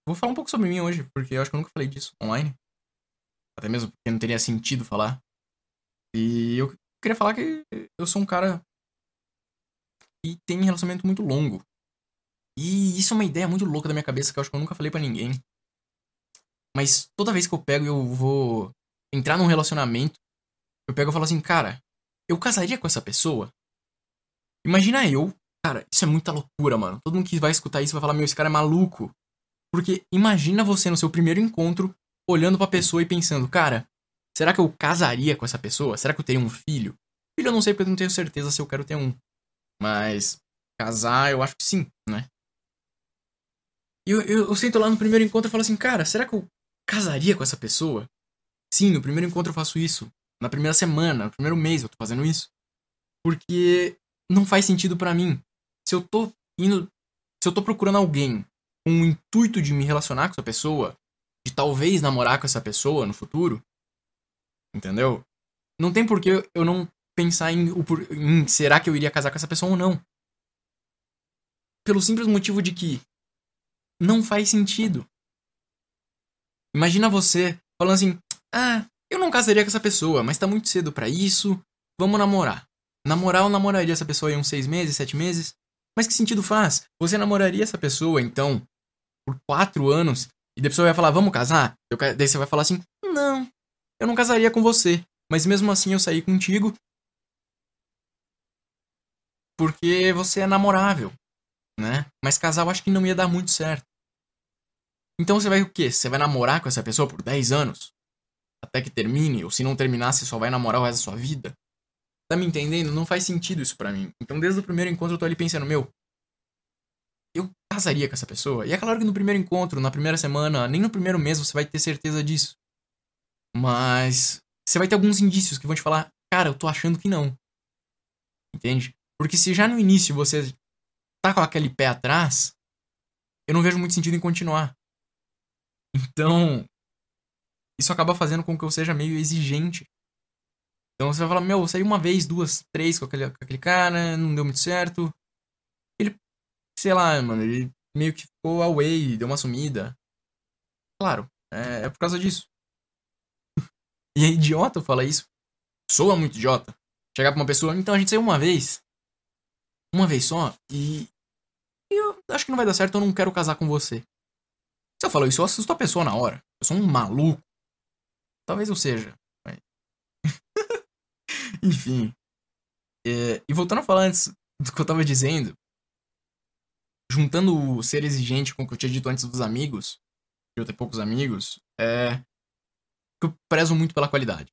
Vou falar um pouco sobre mim hoje, porque eu acho que eu nunca falei disso online. Até mesmo porque não teria sentido falar. E eu queria falar que eu sou um cara que tem um relacionamento muito longo. E isso é uma ideia muito louca da minha cabeça que eu acho que eu nunca falei para ninguém. Mas toda vez que eu pego eu vou entrar num relacionamento, eu pego e falo assim, cara, eu casaria com essa pessoa? Imagina eu, cara, isso é muita loucura, mano. Todo mundo que vai escutar isso vai falar, meu, esse cara é maluco. Porque imagina você no seu primeiro encontro, olhando pra pessoa e pensando, cara, será que eu casaria com essa pessoa? Será que eu teria um filho? Filho eu não sei porque eu não tenho certeza se eu quero ter um. Mas casar eu acho que sim, né? E eu, eu, eu sento lá no primeiro encontro e falo assim, cara, será que eu casaria com essa pessoa? Sim, no primeiro encontro eu faço isso. Na primeira semana, no primeiro mês eu tô fazendo isso. Porque não faz sentido para mim. Se eu tô indo. Se eu tô procurando alguém com o intuito de me relacionar com essa pessoa, de talvez namorar com essa pessoa no futuro, entendeu? Não tem por que eu não pensar em, em será que eu iria casar com essa pessoa ou não. Pelo simples motivo de que não faz sentido. Imagina você falando assim: "Ah, eu não casaria com essa pessoa, mas tá muito cedo para isso. Vamos namorar." Namorar ou namoraria essa pessoa em uns seis meses, sete meses? Mas que sentido faz? Você namoraria essa pessoa, então, por quatro anos, e depois você vai falar, vamos casar? Eu, daí você vai falar assim, não, eu não casaria com você. Mas mesmo assim eu saí contigo porque você é namorável, né? Mas casar eu acho que não ia dar muito certo. Então você vai o quê? Você vai namorar com essa pessoa por 10 anos? Até que termine? Ou se não terminar, você só vai namorar o resto da sua vida? Tá me entendendo? Não faz sentido isso para mim. Então desde o primeiro encontro eu tô ali pensando, meu, eu casaria com essa pessoa? E é claro que no primeiro encontro, na primeira semana, nem no primeiro mês você vai ter certeza disso. Mas você vai ter alguns indícios que vão te falar, cara, eu tô achando que não. Entende? Porque se já no início você tá com aquele pé atrás, eu não vejo muito sentido em continuar. Então, isso acaba fazendo com que eu seja meio exigente. Então você vai falar, meu, eu saí uma vez, duas, três com aquele, com aquele cara, não deu muito certo. Ele, sei lá, mano, ele meio que ficou away, deu uma sumida. Claro, é, é por causa disso. e é idiota falar isso. Soa muito idiota. Chegar pra uma pessoa, então a gente saiu uma vez uma vez só e eu acho que não vai dar certo, eu não quero casar com você. Se eu falo isso, eu assusto a pessoa na hora. Eu sou um maluco. Talvez eu seja. Mas... Enfim. É, e voltando a falar antes do que eu tava dizendo, juntando o ser exigente com o que eu tinha dito antes dos amigos, de eu ter poucos amigos, é que eu prezo muito pela qualidade.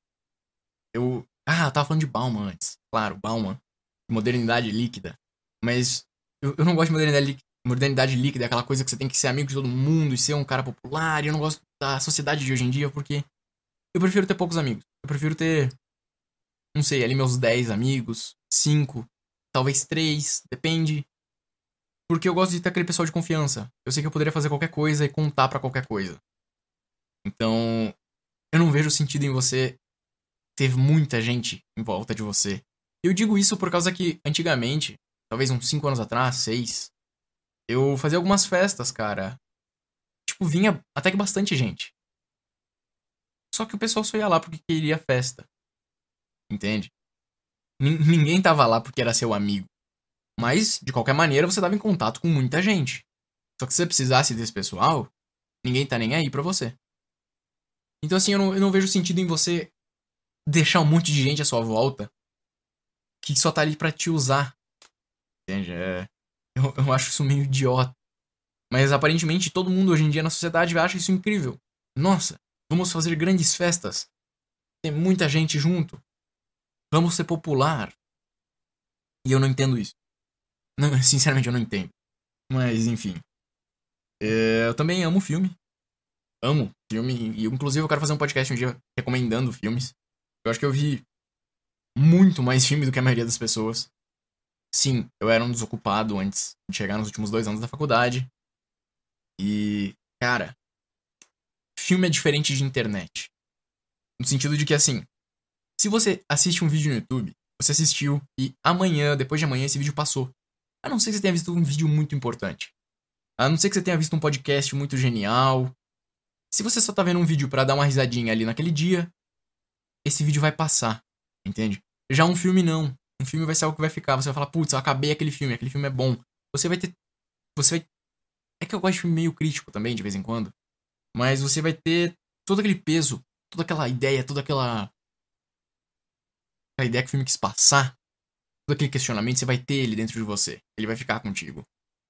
Eu. Ah, eu tava falando de Bauman antes. Claro, Bauman. Modernidade líquida. Mas eu, eu não gosto de modernidade, modernidade líquida, aquela coisa que você tem que ser amigo de todo mundo e ser um cara popular. E eu não gosto da sociedade de hoje em dia porque eu prefiro ter poucos amigos. Eu prefiro ter, não sei, ali meus 10 amigos, 5, talvez 3, depende. Porque eu gosto de ter aquele pessoal de confiança. Eu sei que eu poderia fazer qualquer coisa e contar para qualquer coisa. Então, eu não vejo sentido em você ter muita gente em volta de você. Eu digo isso por causa que, antigamente, talvez uns 5 anos atrás, 6, eu fazia algumas festas, cara. Tipo, vinha até que bastante gente. Só que o pessoal só ia lá porque queria festa. Entende? N ninguém tava lá porque era seu amigo. Mas, de qualquer maneira, você tava em contato com muita gente. Só que se você precisasse desse pessoal, ninguém tá nem aí pra você. Então, assim, eu não, eu não vejo sentido em você deixar um monte de gente à sua volta que só tá ali pra te usar Entende? É, eu, eu acho isso meio idiota. Mas aparentemente todo mundo hoje em dia na sociedade acha isso incrível. Nossa, vamos fazer grandes festas. Tem muita gente junto. Vamos ser popular. E eu não entendo isso. Não, sinceramente, eu não entendo. Mas, enfim. É, eu também amo filme. Amo filme. E, inclusive, eu quero fazer um podcast um dia recomendando filmes. Eu acho que eu vi muito mais filme do que a maioria das pessoas. Sim, eu era um desocupado antes de chegar nos últimos dois anos da faculdade. E, cara, filme é diferente de internet. No sentido de que, assim, se você assiste um vídeo no YouTube, você assistiu e amanhã, depois de amanhã, esse vídeo passou. A não ser que você tenha visto um vídeo muito importante. A não ser que você tenha visto um podcast muito genial. Se você só tá vendo um vídeo para dar uma risadinha ali naquele dia, esse vídeo vai passar, entende? Já um filme não. Um filme vai ser algo que vai ficar. Você vai falar, putz, eu acabei aquele filme, aquele filme é bom. Você vai ter. Você vai. É que eu gosto de filme meio crítico também, de vez em quando. Mas você vai ter todo aquele peso, toda aquela ideia, toda aquela. a ideia que o filme quis passar, todo aquele questionamento, você vai ter ele dentro de você. Ele vai ficar contigo.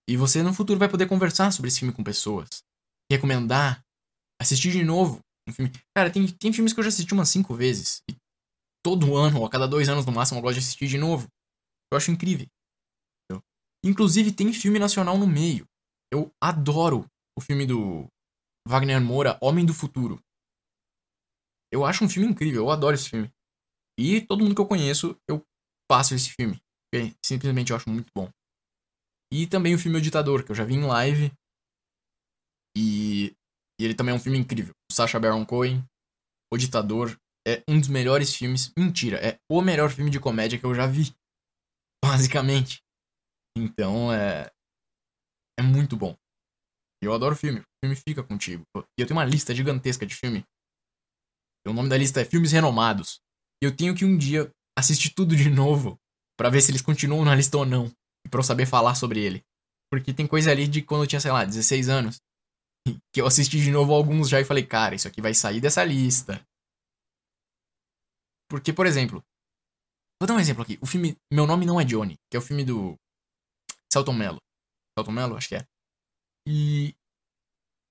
E você no futuro vai poder conversar sobre esse filme com pessoas. Recomendar. Assistir de novo um filme. Cara, tem, tem filmes que eu já assisti umas cinco vezes. E todo ano, ou a cada dois anos no máximo, eu gosto de assistir de novo. Eu acho incrível. Entendeu? Inclusive, tem filme nacional no meio. Eu adoro o filme do Wagner Moura, Homem do Futuro. Eu acho um filme incrível, eu adoro esse filme. E todo mundo que eu conheço, eu passo esse filme. Simplesmente eu acho muito bom. E também o filme O Ditador, que eu já vi em live. E, e ele também é um filme incrível. Sacha Baron Cohen, O Ditador, é um dos melhores filmes. Mentira, é o melhor filme de comédia que eu já vi. Basicamente. Então é. É muito bom. Eu adoro filme. Filme fica contigo. E eu tenho uma lista gigantesca de filme. O nome da lista é Filmes Renomados. E eu tenho que um dia assistir tudo de novo para ver se eles continuam na lista ou não. E pra eu saber falar sobre ele. Porque tem coisa ali de quando eu tinha, sei lá, 16 anos. Que eu assisti de novo alguns já e falei, cara, isso aqui vai sair dessa lista. Porque, por exemplo, vou dar um exemplo aqui. O filme Meu Nome Não é Johnny, que é o filme do Celton Mello. Celton Mello, acho que é. E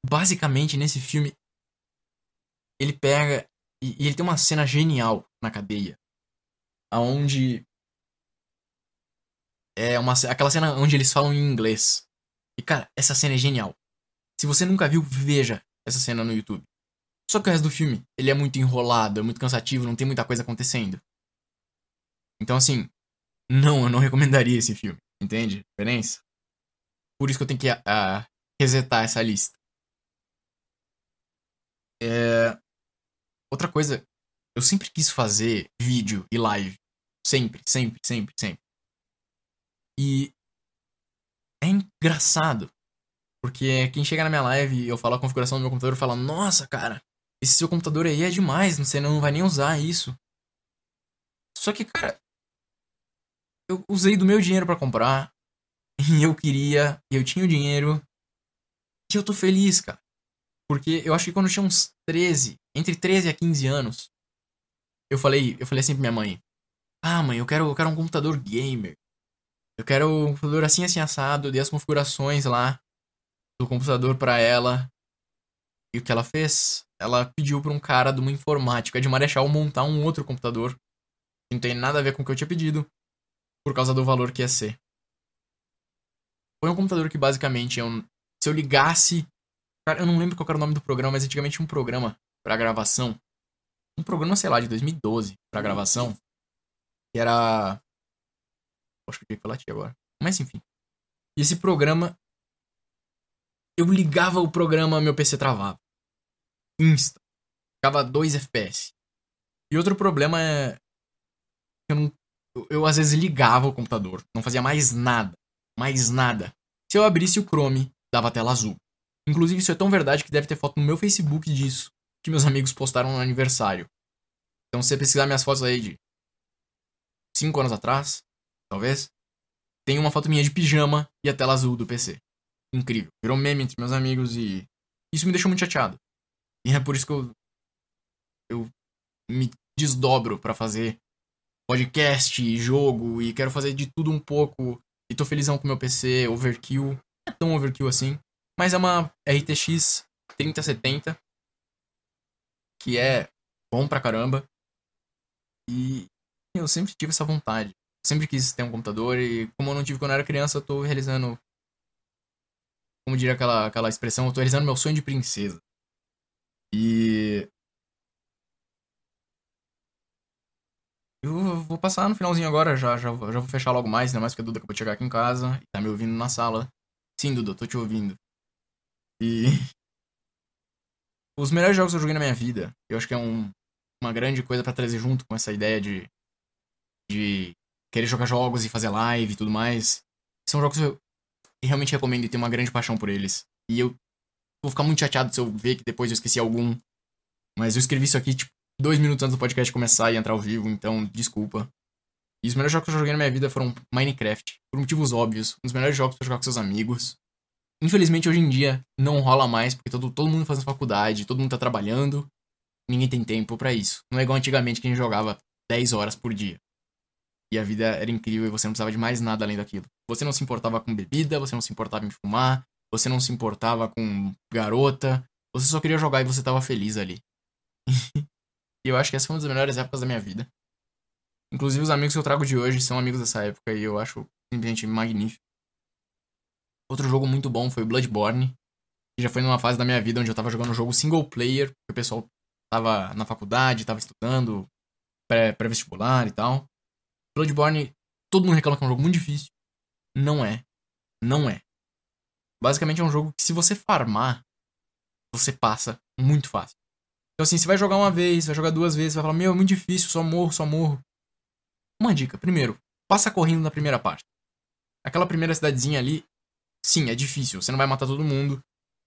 basicamente nesse filme ele pega e, e ele tem uma cena genial na cadeia, aonde é uma aquela cena onde eles falam em inglês. E cara, essa cena é genial. Se você nunca viu, veja essa cena no YouTube. Só que o resto do filme, ele é muito enrolado, é muito cansativo, não tem muita coisa acontecendo. Então, assim, não, eu não recomendaria esse filme, entende? Diferença? Por isso que eu tenho que uh, resetar essa lista. É... Outra coisa, eu sempre quis fazer vídeo e live. Sempre, sempre, sempre, sempre. E é engraçado. Porque quem chega na minha live e eu falo a configuração do meu computador fala, nossa, cara, esse seu computador aí é demais, você não vai nem usar isso. Só que, cara, eu usei do meu dinheiro para comprar, e eu queria, e eu tinha o dinheiro, e eu tô feliz, cara. Porque eu acho que quando eu tinha uns 13, entre 13 a 15 anos, eu falei, eu falei assim pra minha mãe: "Ah, mãe, eu quero, eu quero um computador gamer. Eu quero um computador assim assim assado, eu dei as configurações lá do computador para ela. E o que ela fez? Ela pediu para um cara de uma informática de Marechal montar um outro computador que não tem nada a ver com o que eu tinha pedido, por causa do valor que ia ser. Foi um computador que basicamente eu, se eu ligasse. Cara, eu não lembro qual era o nome do programa, mas antigamente tinha um programa para gravação. Um programa, sei lá, de 2012 para gravação. Que era. Acho que eu tinha que agora. Mas enfim. E esse programa. Eu ligava o programa, meu PC travava. Insta. Ficava 2 FPS. E outro problema é. Eu, não, eu, eu às vezes ligava o computador, não fazia mais nada. Mais nada. Se eu abrisse o Chrome, dava tela azul. Inclusive, isso é tão verdade que deve ter foto no meu Facebook disso, que meus amigos postaram no aniversário. Então, se você pesquisar minhas fotos aí de 5 anos atrás, talvez, tem uma foto minha de pijama e a tela azul do PC. Incrível. Virou meme entre meus amigos e isso me deixou muito chateado. E é por isso que eu, eu me desdobro para fazer podcast, jogo e quero fazer de tudo um pouco. E tô felizão com meu PC, overkill. Não é tão overkill assim. Mas é uma RTX 3070. Que é bom pra caramba. E eu sempre tive essa vontade. Sempre quis ter um computador e como eu não tive quando eu era criança, eu tô realizando. Como diria aquela, aquela expressão, eu tô realizando meu sonho de princesa. E. Eu vou passar no finalzinho agora, já, já, já vou fechar logo mais, ainda mais porque a Duda acabou de chegar aqui em casa e tá me ouvindo na sala. Sim, Duda, tô te ouvindo. E. Os melhores jogos que eu joguei na minha vida, eu acho que é um, uma grande coisa para trazer junto com essa ideia de. de querer jogar jogos e fazer live e tudo mais. São jogos que eu realmente recomendo e tenho uma grande paixão por eles. E eu vou ficar muito chateado se eu ver que depois eu esqueci algum. Mas eu escrevi isso aqui, tipo, dois minutos antes do podcast começar e entrar ao vivo, então desculpa. E os melhores jogos que eu joguei na minha vida foram Minecraft, por motivos óbvios. Um dos melhores jogos pra jogar com seus amigos. Infelizmente, hoje em dia, não rola mais, porque todo, todo mundo faz faculdade, todo mundo tá trabalhando, ninguém tem tempo para isso. Não é igual antigamente que a gente jogava 10 horas por dia. E a vida era incrível e você não precisava de mais nada além daquilo. Você não se importava com bebida, você não se importava em fumar, você não se importava com garota, você só queria jogar e você tava feliz ali. e eu acho que essa foi uma das melhores épocas da minha vida. Inclusive, os amigos que eu trago de hoje são amigos dessa época e eu acho simplesmente magnífico. Outro jogo muito bom foi Bloodborne. Que já foi numa fase da minha vida onde eu tava jogando um jogo single player, porque o pessoal tava na faculdade, tava estudando, pré-vestibular e tal. Bloodborne, todo mundo reclama que é um jogo muito difícil. Não é. Não é. Basicamente é um jogo que se você farmar, você passa muito fácil. Então assim, você vai jogar uma vez, vai jogar duas vezes, vai falar, meu, é muito difícil, só morro, só morro. Uma dica, primeiro, passa correndo na primeira parte. Aquela primeira cidadezinha ali, sim, é difícil, você não vai matar todo mundo.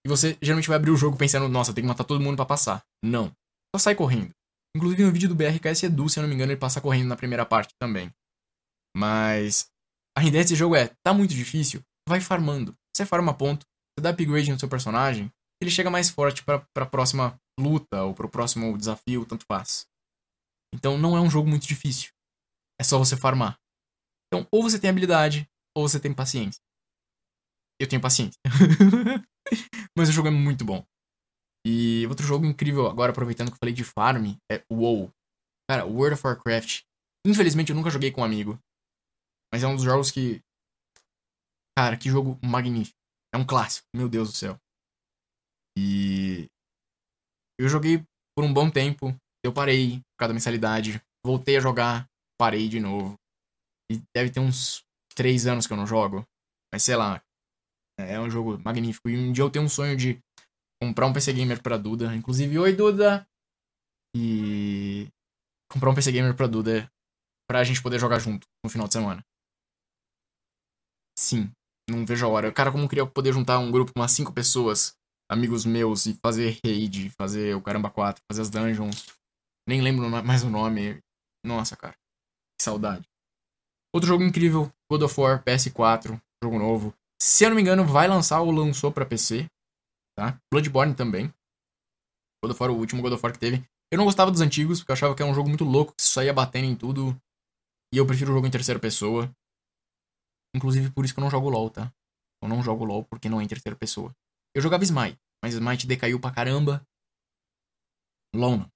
E você geralmente vai abrir o jogo pensando, nossa, tem que matar todo mundo para passar. Não. Só sai correndo. Inclusive no vídeo do BRKS Edu, se eu não me engano, ele passa correndo na primeira parte também. Mas a ideia desse jogo é, tá muito difícil, vai farmando. Você farma ponto, você dá upgrade no seu personagem, ele chega mais forte para a próxima luta ou para o próximo desafio, tanto faz. Então não é um jogo muito difícil. É só você farmar. Então, ou você tem habilidade, ou você tem paciência. Eu tenho paciência. Mas o jogo é muito bom. E outro jogo incrível, agora aproveitando que eu falei de farm, é WoW. Cara, World of Warcraft. Infelizmente eu nunca joguei com um amigo. Mas é um dos jogos que. Cara, que jogo magnífico. É um clássico, meu Deus do céu. E. Eu joguei por um bom tempo. Eu parei por causa da mensalidade. Voltei a jogar parei de novo. E deve ter uns três anos que eu não jogo. Mas sei lá. É um jogo magnífico. E um dia eu tenho um sonho de comprar um PC Gamer pra Duda. Inclusive, oi Duda! E. Comprar um PC Gamer pra Duda pra gente poder jogar junto no final de semana. Sim, não vejo a hora. Cara, como eu queria poder juntar um grupo com umas cinco pessoas, amigos meus, e fazer raid, fazer o Caramba 4, fazer as dungeons. Nem lembro mais o nome. Nossa, cara. Que saudade. Outro jogo incrível, God of War PS4, jogo novo. Se eu não me engano, vai lançar ou lançou para PC, tá? Bloodborne também. God of War, o último God of War que teve. Eu não gostava dos antigos, porque eu achava que era um jogo muito louco, que só ia batendo em tudo. E eu prefiro o jogo em terceira pessoa. Inclusive por isso que eu não jogo LoL, tá? Eu não jogo LoL porque não é em terceira pessoa. Eu jogava Smite, mas Smite decaiu pra caramba. LoL não.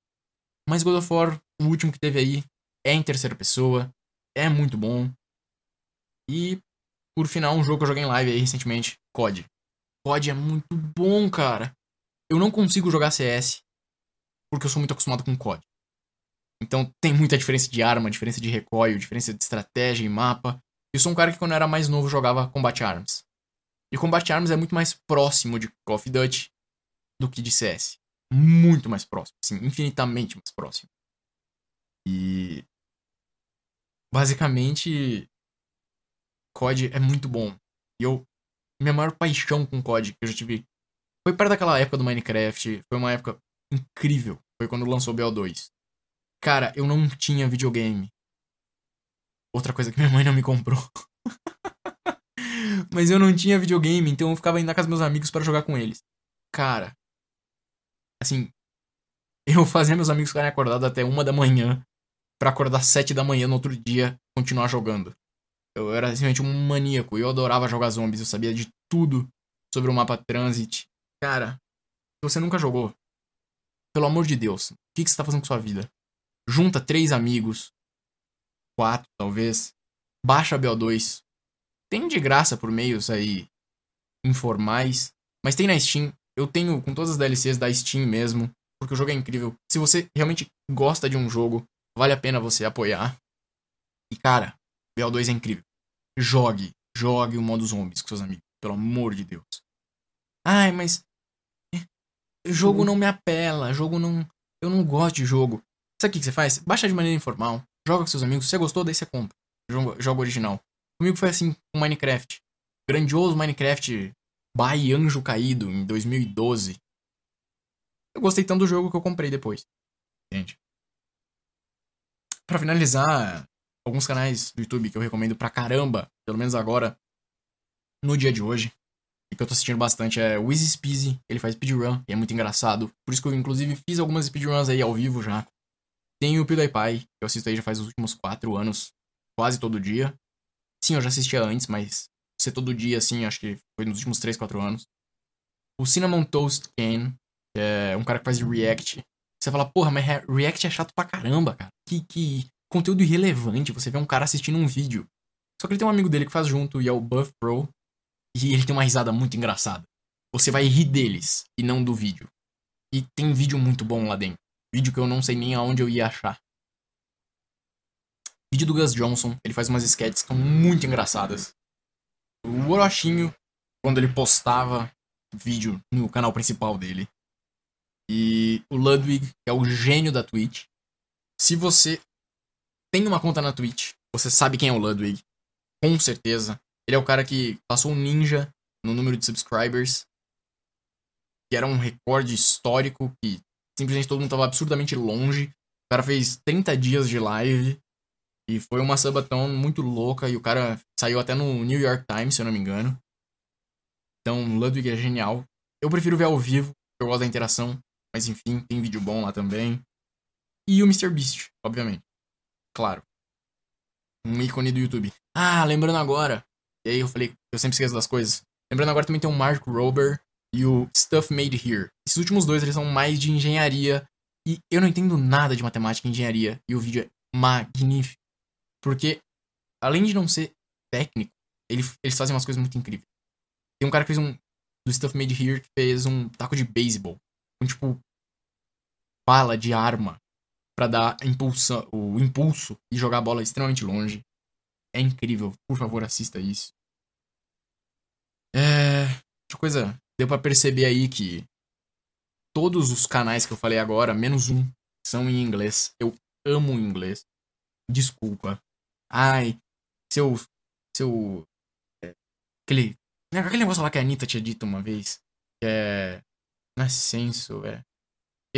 Mas God of War, o último que teve aí, é em terceira pessoa, é muito bom. E, por final, um jogo que eu joguei em live aí recentemente, COD. COD é muito bom, cara. Eu não consigo jogar CS porque eu sou muito acostumado com COD. Então tem muita diferença de arma, diferença de recoil, diferença de estratégia e mapa. Eu sou um cara que quando eu era mais novo jogava Combat Arms. E Combat Arms é muito mais próximo de Call of Duty do que de CS. Muito mais próximo, assim, infinitamente mais próximo. E basicamente, COD é muito bom. E eu. Minha maior paixão com COD que eu já tive. Foi perto daquela época do Minecraft. Foi uma época incrível. Foi quando lançou o BO2. Cara, eu não tinha videogame. Outra coisa que minha mãe não me comprou. Mas eu não tinha videogame, então eu ficava indo na casa dos meus amigos para jogar com eles. Cara. Assim. Eu fazia meus amigos ficarem acordados até uma da manhã para acordar sete da manhã no outro dia continuar jogando. Eu era simplesmente um maníaco. Eu adorava jogar zombies. Eu sabia de tudo sobre o mapa Transit. Cara, se você nunca jogou, pelo amor de Deus, o que, que você tá fazendo com sua vida? Junta três amigos, quatro talvez, baixa a BO2. Tem de graça por meios aí informais, mas tem na Steam. Eu tenho com todas as DLCs da Steam mesmo, porque o jogo é incrível. Se você realmente gosta de um jogo, Vale a pena você apoiar. E cara, BO2 é incrível. Jogue, jogue o modo zombies com seus amigos, pelo amor de Deus. Ai, mas eh, jogo não me apela, jogo não, eu não gosto de jogo. Sabe o que você faz? Baixa de maneira informal, joga com seus amigos, se você gostou, daí você compra. Jogo, jogo original. Comigo foi assim com Minecraft. Grandioso Minecraft by Anjo Caído em 2012. Eu gostei tanto do jogo que eu comprei depois. Entende? para finalizar, alguns canais do YouTube que eu recomendo pra caramba, pelo menos agora, no dia de hoje, e que eu tô assistindo bastante é o Easy Speezy, ele faz speedrun, e é muito engraçado. Por isso que eu, inclusive, fiz algumas speedruns aí ao vivo já. Tem o PewDiePie, que eu assisto aí já faz os últimos 4 anos. quase todo dia. Sim, eu já assistia antes, mas ser todo dia, assim, acho que foi nos últimos 3, 4 anos. O Cinnamon Toast Ken, que é um cara que faz react. Você fala, porra, mas react é chato pra caramba, cara. Que, que conteúdo irrelevante. Você vê um cara assistindo um vídeo. Só que ele tem um amigo dele que faz junto, e é o Buff Pro. E ele tem uma risada muito engraçada. Você vai rir deles, e não do vídeo. E tem vídeo muito bom lá dentro. Vídeo que eu não sei nem aonde eu ia achar. Vídeo do Gus Johnson, ele faz umas sketches que são muito engraçadas. O Orochinho, quando ele postava vídeo no canal principal dele. E o Ludwig, que é o gênio da Twitch. Se você tem uma conta na Twitch, você sabe quem é o Ludwig. Com certeza. Ele é o cara que passou um ninja no número de subscribers. Que era um recorde histórico que simplesmente todo mundo tava absurdamente longe. O cara fez 30 dias de live. E foi uma subathon muito louca. E o cara saiu até no New York Times, se eu não me engano. Então, Ludwig é genial. Eu prefiro ver ao vivo, eu gosto da interação. Mas enfim, tem vídeo bom lá também. E o MrBeast, obviamente. Claro. Um ícone do YouTube. Ah, lembrando agora. E aí eu falei, eu sempre esqueço das coisas. Lembrando agora também tem o Mark Rober e o Stuff Made Here. Esses últimos dois eles são mais de engenharia e eu não entendo nada de matemática e engenharia e o vídeo é magnífico. Porque além de não ser técnico, ele, eles fazem umas coisas muito incríveis. Tem um cara que fez um do Stuff Made Here que fez um taco de beisebol com tipo bala de arma para dar o impulso e jogar a bola extremamente longe. É incrível, por favor, assista isso. É, que coisa deu para perceber aí que todos os canais que eu falei agora, menos um, são em inglês. Eu amo inglês. Desculpa. Ai, seu. Seu. É, aquele. Né, aquele negócio lá que a Anitta tinha dito uma vez. Que é. Não é senso, é.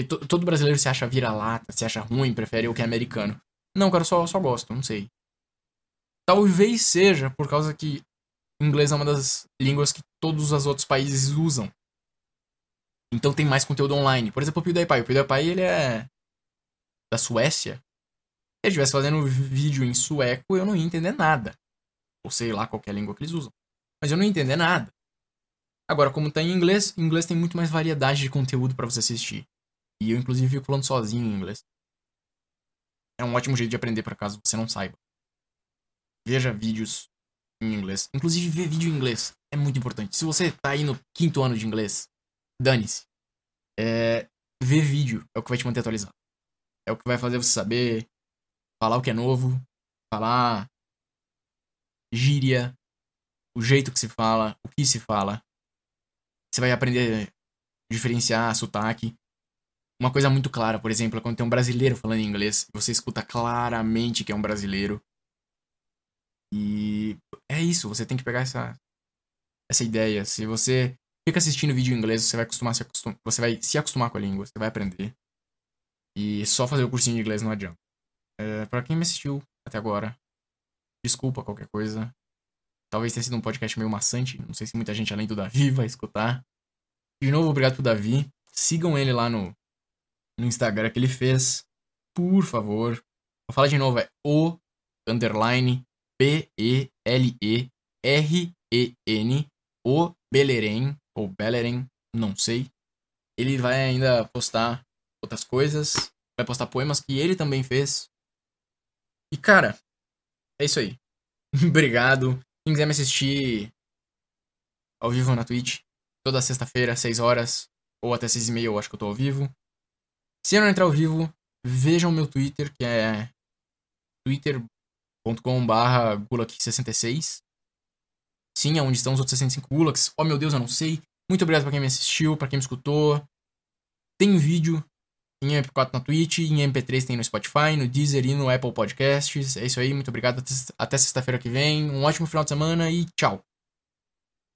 Todo brasileiro se acha vira-lata, se acha ruim, prefere o que é americano. Não, cara, só, só gosto, não sei. Talvez seja por causa que inglês é uma das línguas que todos os outros países usam. Então tem mais conteúdo online. Por exemplo, o PewDiePie. O PewDiePie, ele é da Suécia. Se ele estivesse fazendo vídeo em sueco, eu não ia entender nada. Ou sei lá qualquer língua que eles usam. Mas eu não ia entender nada. Agora, como tá em inglês, em inglês tem muito mais variedade de conteúdo para você assistir. E eu, inclusive, fico falando sozinho em inglês. É um ótimo jeito de aprender, por caso você não saiba. Veja vídeos em inglês. Inclusive, ver vídeo em inglês é muito importante. Se você tá aí no quinto ano de inglês, dane-se. É, ver vídeo é o que vai te manter atualizado. É o que vai fazer você saber falar o que é novo, falar gíria, o jeito que se fala, o que se fala. Você vai aprender a diferenciar sotaque. Uma coisa muito clara, por exemplo, é quando tem um brasileiro falando inglês, você escuta claramente que é um brasileiro. E é isso, você tem que pegar essa, essa ideia. Se você fica assistindo vídeo em inglês, você vai acostumar se acostumar, você vai se acostumar com a língua, você vai aprender. E só fazer o cursinho de inglês não adianta. É, para quem me assistiu até agora, desculpa qualquer coisa. Talvez tenha sido um podcast meio maçante, não sei se muita gente além do Davi vai escutar. De novo, obrigado pro Davi. Sigam ele lá no, no Instagram que ele fez. Por favor. Vou falar de novo, é o underline P-E-L-E-R-E-N, o Beleren, ou Beleren, não sei. Ele vai ainda postar outras coisas, vai postar poemas que ele também fez. E cara, é isso aí. Obrigado. Quem quiser me assistir ao vivo na Twitch, toda sexta-feira, 6 horas, ou até 6 e meia, eu acho que eu tô ao vivo. Se não entrar ao vivo, vejam meu Twitter, que é Twitter youtube.com.br gulak66. Sim, é onde estão os outros 65 gulaks. Oh meu Deus, eu não sei. Muito obrigado pra quem me assistiu, pra quem me escutou. Tem vídeo em MP4 na Twitch, em MP3 tem no Spotify, no Deezer e no Apple Podcasts. É isso aí, muito obrigado. Até sexta-feira que vem. Um ótimo final de semana e tchau.